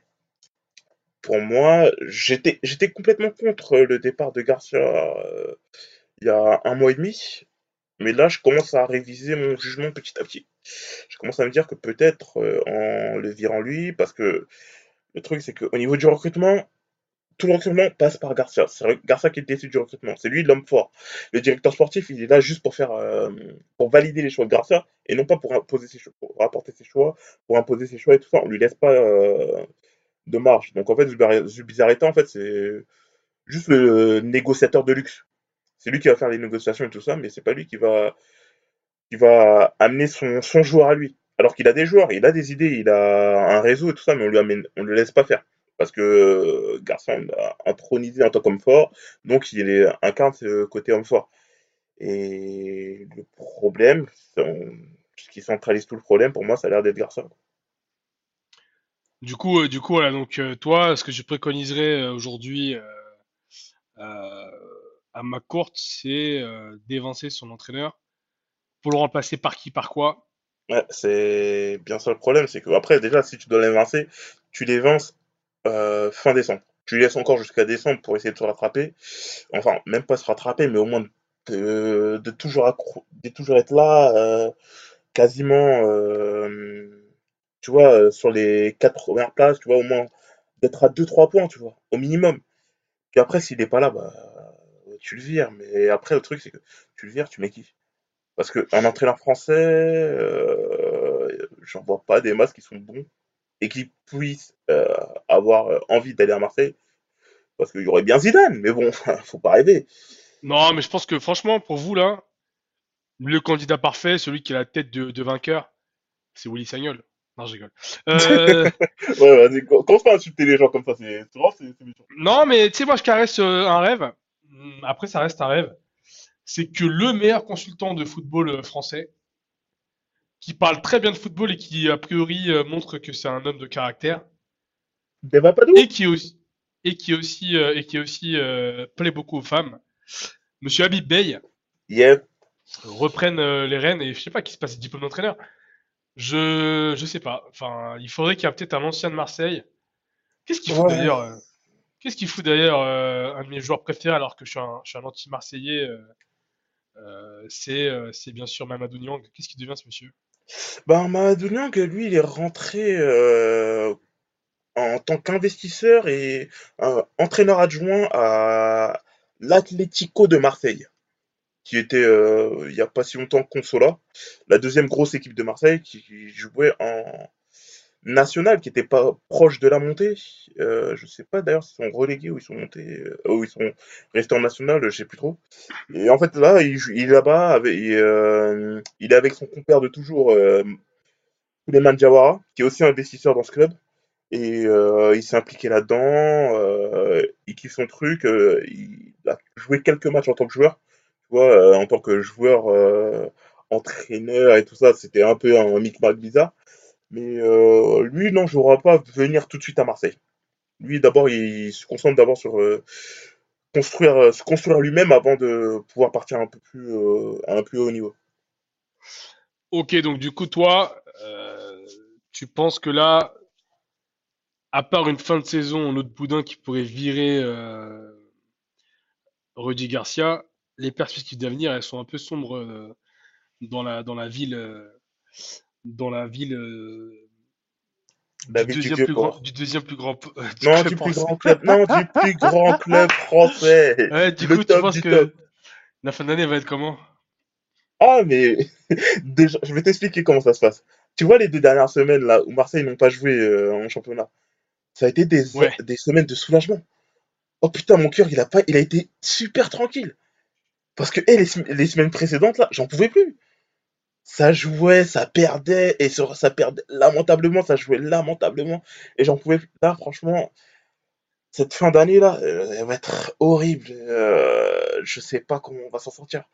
Pour moi, j'étais, complètement contre le départ de Garcia euh, il y a un mois et demi, mais là, je commence à réviser mon jugement petit à petit. Je commence à me dire que peut-être euh, en le virant lui, parce que le truc, c'est qu'au niveau du recrutement, tout le recrutement passe par Garcia. C'est Garcia qui décide du recrutement. C'est lui l'homme fort. Le directeur sportif, il est là juste pour faire, euh, pour valider les choix de Garcia et non pas pour imposer ses choix, pour rapporter ses choix, pour imposer ses choix et tout ça. On lui laisse pas euh, de marge. Donc en fait, Zubizarreta, en fait, c'est juste le négociateur de luxe. C'est lui qui va faire les négociations et tout ça, mais c'est pas lui qui va, qui va amener son, son joueur à lui. Alors qu'il a des joueurs, il a des idées, il a un réseau et tout ça, mais on lui amène, on le laisse pas faire. Parce que euh, Garçon l'a intronisé en tant qu'homme fort, donc il est, incarne ce côté homme fort. Et le problème, ce qui centralise tout le problème, pour moi, ça a l'air d'être Garçon. Du coup, euh, du coup, voilà, donc euh, toi, ce que je préconiserais euh, aujourd'hui euh, euh, à ma courte, c'est euh, d'évincer son entraîneur pour le remplacer par qui, par quoi? Ouais, c'est bien ça le problème, c'est que après, déjà, si tu dois l'évincer, tu l'évinces euh, fin décembre. Tu laisses encore jusqu'à décembre pour essayer de se rattraper. Enfin, même pas se rattraper, mais au moins de, toujours, être là, euh, quasiment, euh, tu vois, sur les quatre premières places, tu vois, au moins d'être à deux trois points, tu vois, au minimum. Puis après, s'il n'est pas là, bah, tu le vires. Mais après, le truc, c'est que tu le vires, tu mets qui? Parce qu'un entraîneur français, j'en vois pas des masses qui sont bons et qui puissent euh, avoir euh, envie d'aller à Marseille. Parce qu'il y aurait bien Zidane, mais bon, faut pas rêver. Non, mais je pense que franchement, pour vous là, le candidat parfait, celui qui a la tête de, de vainqueur, c'est Willy Sagnol. Non, je rigole. Euh, Ouais, vas-y, com- commence pas à insulter les gens comme ça, c'est non, mais tu sais, moi, je caresse euh, un rêve. Après, ça reste un rêve. C'est que le meilleur consultant de football français, qui parle très bien de football et qui, a priori, euh, montre que c'est un homme de caractère, Deva Padou? et qui aussi, et qui aussi, euh, et qui aussi euh, plaît beaucoup aux femmes, Monsieur Habib Bey, Yeah. reprenne euh, les rênes et je sais pas qui se passe diplôme d'entraîneur. Je, je sais pas. Enfin, il faudrait qu'il y ait peut-être un ancien de Marseille. Qu'est-ce qu'il fout Ouais. d'ailleurs euh, Qu'est-ce qu'il fout d'ailleurs euh, un de mes joueurs préférés alors que je suis un, anti-marseillais c'est euh, c'est bien sûr Mamadou Niang. Qu'est-ce qu'il devient ce monsieur? Ben, Mamadou Niang, lui, il est rentré euh, en tant qu'investisseur et euh, entraîneur adjoint à l'Atlético de Marseille, qui était euh, il n'y a pas si longtemps Consola, la deuxième grosse équipe de Marseille qui jouait en national, qui était pas proche de la montée. Euh, je sais pas d'ailleurs s'ils sont relégués ou ils sont montés, euh, ou ils sont restés en national, je sais plus trop. Et en fait là, il, est là-bas, avec, euh, il est avec son compère de toujours, euh, Souleymane Diawara, qui est aussi investisseur dans ce club. Et il s'est impliqué là-dedans, il kiffe son truc, il a joué quelques matchs en tant que joueur, tu vois, en tant que joueur, entraîneur et tout ça, c'était un peu un micmac bizarre. Mais euh, lui, non, je ne vois pas venir tout de suite à Marseille. Lui, d'abord, il se concentre d'abord sur euh, construire, euh, se construire lui-même avant de pouvoir partir un peu plus, à un plus haut niveau. Ok, donc du coup toi, tu penses que là, à part une fin de saison, l'autre boudin qui pourrait virer Rudy Garcia, les perspectives d'avenir, elles sont un peu sombres dans la, dans la ville, dans la ville euh, La du ville du deuxième plus grand, port. du deuxième plus grand euh, du Non, club du plus français. grand club. Non, du plus grand club français. Ouais, du Le coup, tu penses que top. la fin d'année va être comment? Ah, mais déjà, je vais t'expliquer comment ça se passe. Tu vois, les deux dernières semaines là où Marseille n'ont pas joué euh, en championnat, ça a été des, Ouais. des semaines de soulagement. Oh putain, mon cœur, il a pas, il a été super tranquille. Parce que eh, les, les semaines précédentes là, j'en pouvais plus. Ça jouait, ça perdait, et ça, perdait lamentablement, ça jouait lamentablement, et j'en pouvais plus. Là, franchement, cette fin d'année là, euh, elle va être horrible. Euh, je sais pas comment on va s'en sortir.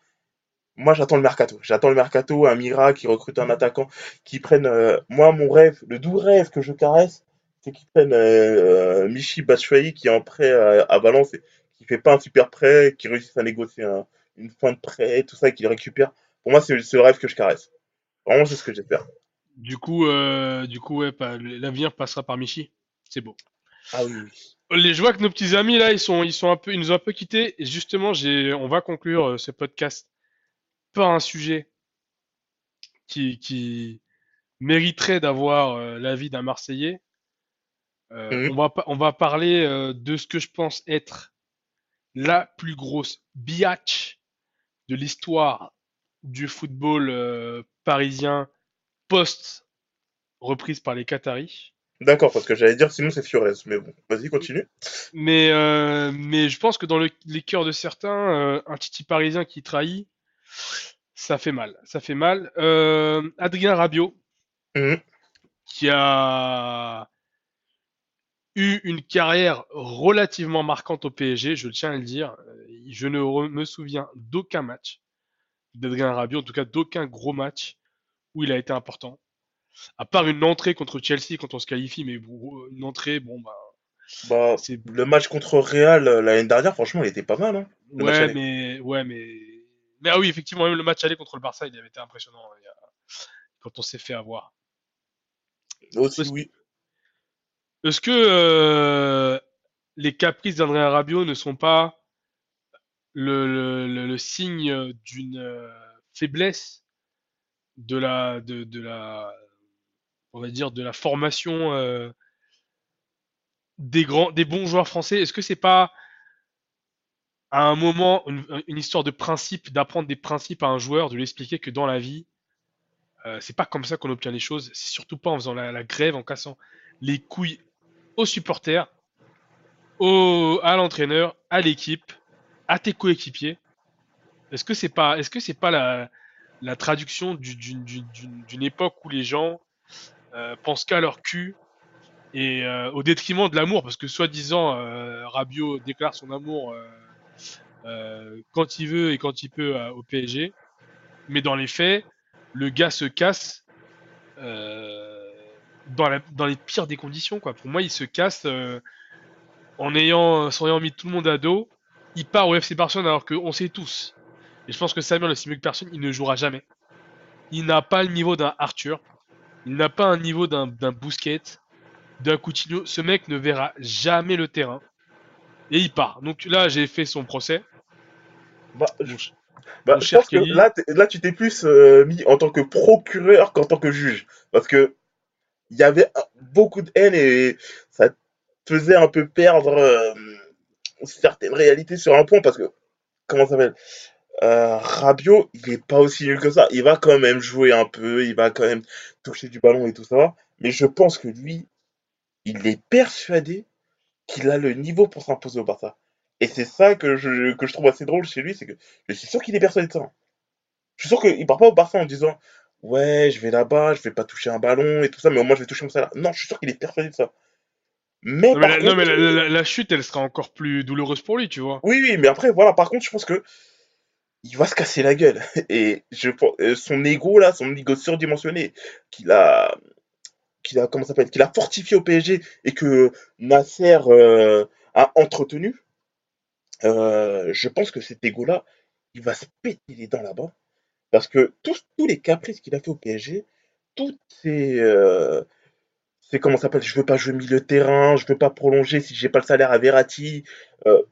Moi, j'attends le mercato. J'attends le mercato, un Mira qui recrute un attaquant, qui prenne. euh, moi, mon rêve, le doux rêve que je caresse, c'est qu'ils prennent euh, Michi Batshuayi qui est en prêt à, Valence et qui fait pas un super prêt, qui réussisse à négocier un- une fin de prêt, tout ça, et qu'il récupère. Pour moi, c'est le rêve que je caresse. Vraiment, c'est ce que j'espère. Du coup, euh, du coup, ouais, pas- l'avenir passera par Michi. C'est beau. Ah oui. Les, je vois que nos petits amis là, ils sont, ils sont un peu, ils nous ont un peu quittés. Et justement, j'ai, on va conclure euh, ce podcast par un sujet qui, qui mériterait d'avoir euh, l'avis d'un Marseillais. Mhm. on va, pa- on va parler de ce que je pense être la plus grosse biatch de l'histoire du football euh, parisien post reprise par les Qataris. D'accord, parce que j'allais dire sinon c'est Fiorez, mais bon, vas-y, continue. Mais, euh, mais je pense que dans le- les cœurs de certains, euh, un Titi parisien qui trahit, ça fait mal. Ça fait mal. Euh, Adrien Rabiot, Mhm. qui a eu une carrière relativement marquante au PSG, je tiens à le dire. Je ne me souviens d'aucun match d'Adrien Rabiot, en tout cas d'aucun gros match où il a été important. À part une entrée contre Chelsea quand on se qualifie, mais bon, une entrée, bon bah Bah, le match contre Real euh, l'année dernière, franchement, il était pas mal, hein. Ouais, mais ouais, mais mais ah oui, effectivement, même le match aller contre le Barça, il avait été impressionnant hein, a- quand on s'est fait avoir. Aussi, oui. Est-ce que euh, les caprices d'Adrien Rabiot ne sont pas le, signe d'une euh, faiblesse de la de, la on va dire de la formation euh, des grands des bons joueurs français Est-ce que c'est pas à un moment une, histoire de principe, d'apprendre des principes à un joueur, de lui expliquer que dans la vie, euh, c'est pas comme ça qu'on obtient les choses. C'est surtout pas en faisant la, grève, en cassant les couilles aux supporters, au, à l'entraîneur, à l'équipe, à tes coéquipiers. Est-ce que c'est pas, est-ce que c'est pas la, la traduction du- d'une époque où les gens euh, pensent qu'à leur cul et euh, au détriment de l'amour, parce que soi-disant euh, Rabiot déclare son amour euh, euh, quand il veut et quand il peut euh, au PSG, mais dans les faits, le gars se casse dans, la- dans les pires des conditions. Quoi. Pour moi, il se casse en ayant, en ayant mis tout le monde à dos. Il part au FC Barcelone alors qu'on sait tous. Et je pense que Samuel le sait mieux que personne, il ne jouera jamais. Il n'a pas le niveau d'un Arthur. Il n'a pas un niveau d'un d'un Bousquet, d'un Coutinho. Ce mec ne verra jamais le terrain. Et il part. Donc là, j'ai fait son procès. Bah, je, bah, je pense que là, là tu t'es plus euh, mis en tant que procureur qu'en tant que juge. Parce que il y avait un- beaucoup de haine et ça te faisait un peu perdre euh, certaines réalités sur un point. Parce que, comment ça s'appelle euh, Rabiot, il est pas aussi nul que ça. Il va quand même jouer un peu, il va quand même toucher du ballon et tout ça. Mais je pense que lui, il est persuadé qu'il a le niveau pour s'imposer au Barça. Et c'est ça que je, que je trouve assez drôle chez lui, c'est que je suis sûr qu'il est persuadé de ça. Je suis sûr qu'il part pas au Barça en disant Ouais, je vais là-bas, je vais pas toucher un ballon et tout ça, mais au moins je vais toucher mon salaire. Non, je suis sûr qu'il est persuadé de ça. Mais Non mais, la, non, mais contre, la, la- la chute, elle sera encore plus douloureuse pour lui, tu vois. oui, oui, mais après, voilà, par contre, je pense que il va se casser la gueule. Et je euh, son ego, là, son ego surdimensionné, qu'il a, qu'il a, comment ça s'appelle, qu'il a fortifié au PSG et que Nasser euh, a entretenu, euh, je pense que cet ego-là, il va se péter les dents là-bas. Parce que tous, tous les caprices qu'il a fait au PSG, toutes ces, euh, c'est comment ça s'appelle, je veux pas jouer milieu de terrain, je veux pas prolonger si j'ai pas le salaire à Verratti. euh,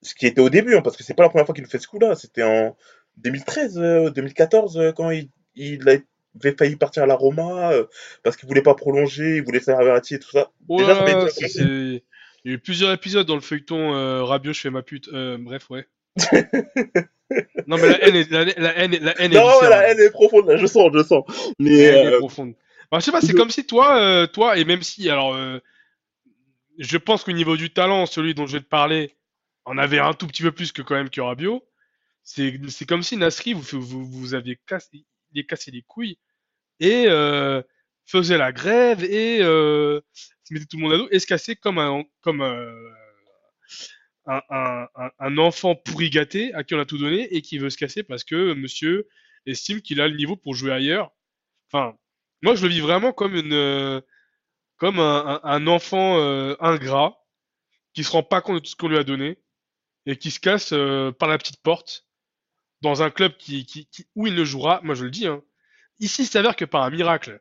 ce qui était au début, hein, parce que c'est pas la première fois qu'il fait ce coup-là. C'était en 2013, euh, 2014, euh, quand il, il avait failli partir à la Roma, euh, parce qu'il voulait pas prolonger, il voulait faire Verratti et tout ça. Déjà, Il y a eu plusieurs épisodes dans le feuilleton Rabiot, je fais ma pute. Bref, ouais. Non, mais la haine est, la, la haine, est- la haine est Non, viscérale. la haine est profonde, là, je sens, je sens. La Mais haine est profonde. Bah, je sais pas, c'est comme si toi, euh, toi, et même si, alors, euh, je pense qu'au niveau du talent, celui dont je vais te parler, en avait un tout petit peu plus que quand même que Rabiot. C'est, comme si Nasri, vous, vous, vous aviez cassé, il est cassé les couilles et euh, faisait la grève et se mettait tout le monde à dos et se cassait comme un, comme un, un, un, un enfant pourri gâté à qui on a tout donné et qui veut se casser parce que monsieur estime qu'il a le niveau pour jouer ailleurs. Enfin, moi je le vis vraiment comme une, euh, comme un, enfant euh, ingrat qui se rend pas compte de tout ce qu'on lui a donné et qui se casse euh, par la petite porte dans un club qui, qui, qui- où il ne jouera. Moi je le dis. Hein. Ici, il s'avère que par un miracle,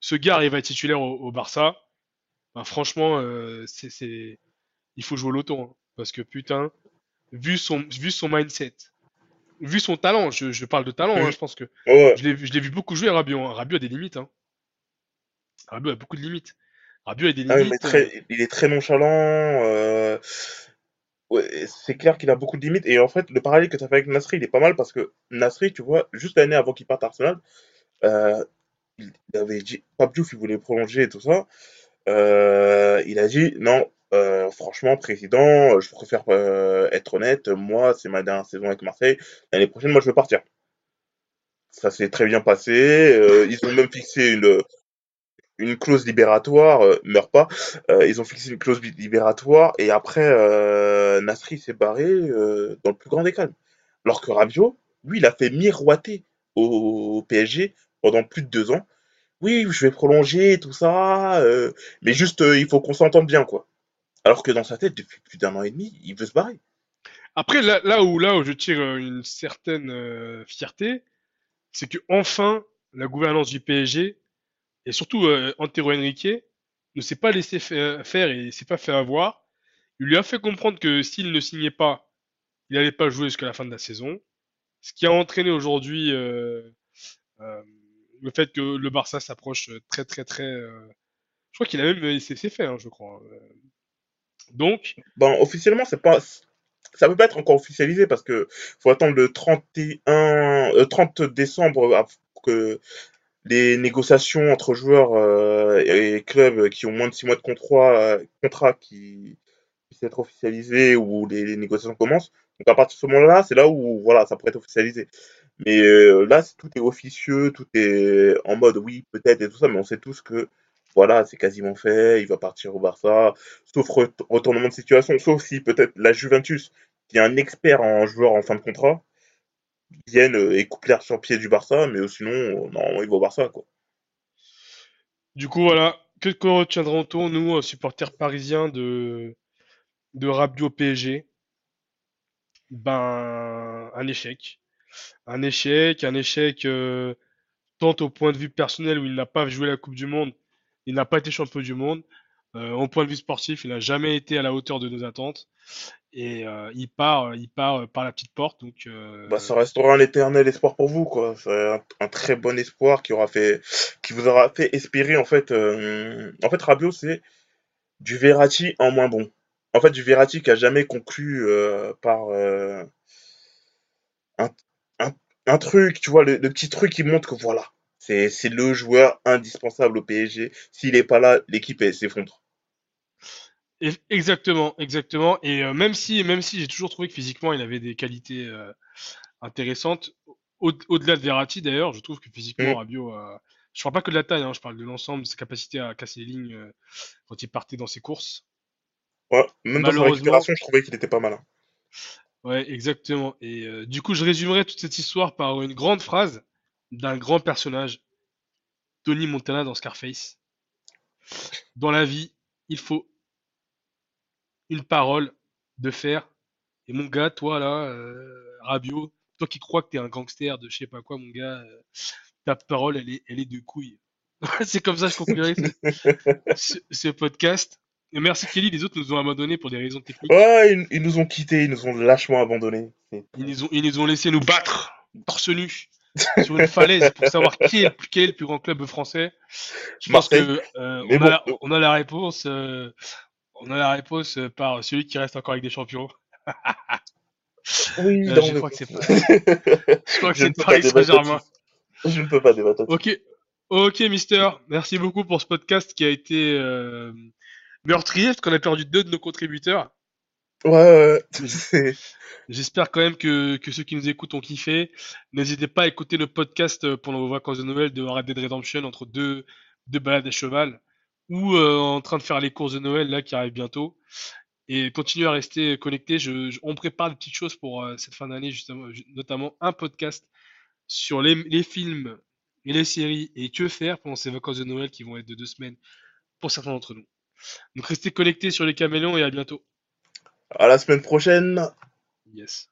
ce gars arrive à être titulaire au, au Barça. Ben, franchement, euh, c'est, il faut jouer au loto. hein. parce que putain, vu son, vu son mindset, vu son talent, je, je parle de talent, hein, Mhm. je pense que ouais, je l'ai, vu- beaucoup jouer Rabiot. Hein. Rabiot a des limites. Hein. Rabiot a beaucoup de limites. Rabiot a des Ah oui, limites. mais euh, très, il est très nonchalant. euh, ouais, c'est clair qu'il a beaucoup de limites. Et en fait, le parallèle que tu as fait avec Nasri, il est pas mal parce que Nasri, tu vois, juste l'année avant qu'il parte à Arsenal, euh, il avait dit, Pape Diouf, il voulait prolonger et tout ça. Euh, il a dit, non, euh, franchement, président, je préfère être honnête. Moi, c'est ma dernière saison avec Marseille. L'année prochaine, moi, je veux partir. Ça s'est très bien passé. ils ont même fixé une, une clause libératoire, euh, meurt pas. Euh, ils ont fixé une clause libératoire et après euh, Nasri s'est barré euh, dans le plus grand des calmes. Alors que Rabiot, lui, il a fait miroiter au, PSG pendant plus de deux ans. Oui, je vais prolonger tout ça, euh, mais juste il faut qu'on s'entende bien quoi. Alors que dans sa tête, depuis plus d'un an et demi, il veut se barrer. Après, là, là où là où je tire une certaine fierté, c'est que enfin la gouvernance du PSG et surtout euh, Antero Henrique ne s'est pas laissé fa- faire et s'est pas fait avoir. Il lui a fait comprendre que s'il ne signait pas, il n'allait pas jouer jusqu'à la fin de la saison. Ce qui a entraîné aujourd'hui euh, euh, le fait que le Barça s'approche très très très. euh, Je crois qu'il a même c'est fait, hein, je crois. Donc, Ben, officiellement, c'est pas, ça peut pas être encore officialisé parce que faut attendre le 31, euh, 30 décembre que les négociations entre joueurs euh, et clubs qui ont moins de 6 mois de contrat, euh, qui puissent être officialisés ou les, négociations commencent. Donc à partir de ce moment-là, c'est là où voilà, ça pourrait être officialisé. Mais euh, là, tout est officieux, tout est en mode oui, peut-être et tout ça, mais on sait tous que voilà, c'est quasiment fait, il va partir au Barça, sauf re- retournement de situation, sauf si peut-être la Juventus, qui est un expert en joueurs en fin de contrat, viennent euh, et coupent l'air sur pied du Barça, mais sinon, euh, normalement, il va au Barça, quoi. du coup, voilà. Que que retiendrons-nous, nous, euh, supporters parisiens de, de Rabiot PSG? Ben, un échec. Un échec, un échec tant au point de vue personnel où il n'a pas joué la Coupe du Monde, il n'a pas été champion du monde. Au point de vue sportif, il n'a jamais été à la hauteur de nos attentes. Et euh, il part, il part euh, par la petite porte. Euh, Bah, ça restera un éternel espoir pour vous, quoi. C'est un, très bon espoir qui aura fait, qui vous aura fait espérer, en fait. euh, En fait, Rabiot, c'est du Verratti en moins bon. En fait, du Verratti qui a jamais conclu euh, par euh, un, truc, tu vois, le, petit truc qui montre que voilà, c'est le joueur indispensable au PSG. S'il est pas là, l'équipe s'effondre. Exactement, exactement. Et euh, même si, même si j'ai toujours trouvé que physiquement il avait des qualités euh, intéressantes, au- au-delà de Verratti d'ailleurs, je trouve que physiquement Mm. Rabiot, euh, je parle pas que de la taille, hein, je parle de l'ensemble, de sa capacité à casser les lignes euh, quand il partait dans ses courses. Ouais, même dans sa Malheureusement, récupération, je trouvais qu'il était pas mal. hein. ouais, exactement. Et euh, du coup, je résumerai toute cette histoire par une grande phrase d'un grand personnage, Tony Montana dans Scarface. Dans la vie, il faut une parole de fer. Et mon gars, toi là, euh, Rabiot, toi qui crois que t'es un gangster de je sais pas quoi, mon gars, euh, ta parole, elle est, elle est de couille. C'est comme ça que je conclurai ce, podcast. Et merci Kelly, les autres nous ont abandonnés pour des raisons techniques. Ouais, ils, ils nous ont quittés, ils nous ont lâchement abandonnés. Ils nous ont, ils nous ont laissé nous battre, torse nu, sur une falaise pour savoir qui est, quel est le plus grand club français. Je pense que euh, on, bon, a la, on a la réponse. euh, on a la réponse euh, par celui qui reste encore avec des champions. Oui, Euh, non, je crois c'est Je crois que Je c'est Paris Saint-Germain. Je ne peux pas débattre. Ok, ok, Mister. Merci beaucoup pour ce podcast qui a été euh, meurtrier parce qu'on a perdu deux de nos contributeurs. Ouais, ouais, J'espère quand même que, que ceux qui nous écoutent ont kiffé. N'hésitez pas à écouter le podcast euh, pendant vos vacances de Noël de Red Dead Redemption entre deux, deux balades à cheval ou euh, en train de faire les courses de Noël là qui arrivent bientôt. Et continuez à rester connectés. Je, je- on prépare des petites choses pour euh, cette fin d'année, justement, ju- notamment un podcast sur les, les films et les séries et que faire pendant ces vacances de Noël qui vont être de deux semaines pour certains d'entre nous. Donc restez connectés sur les caméléons et à bientôt. À la semaine prochaine. Yes.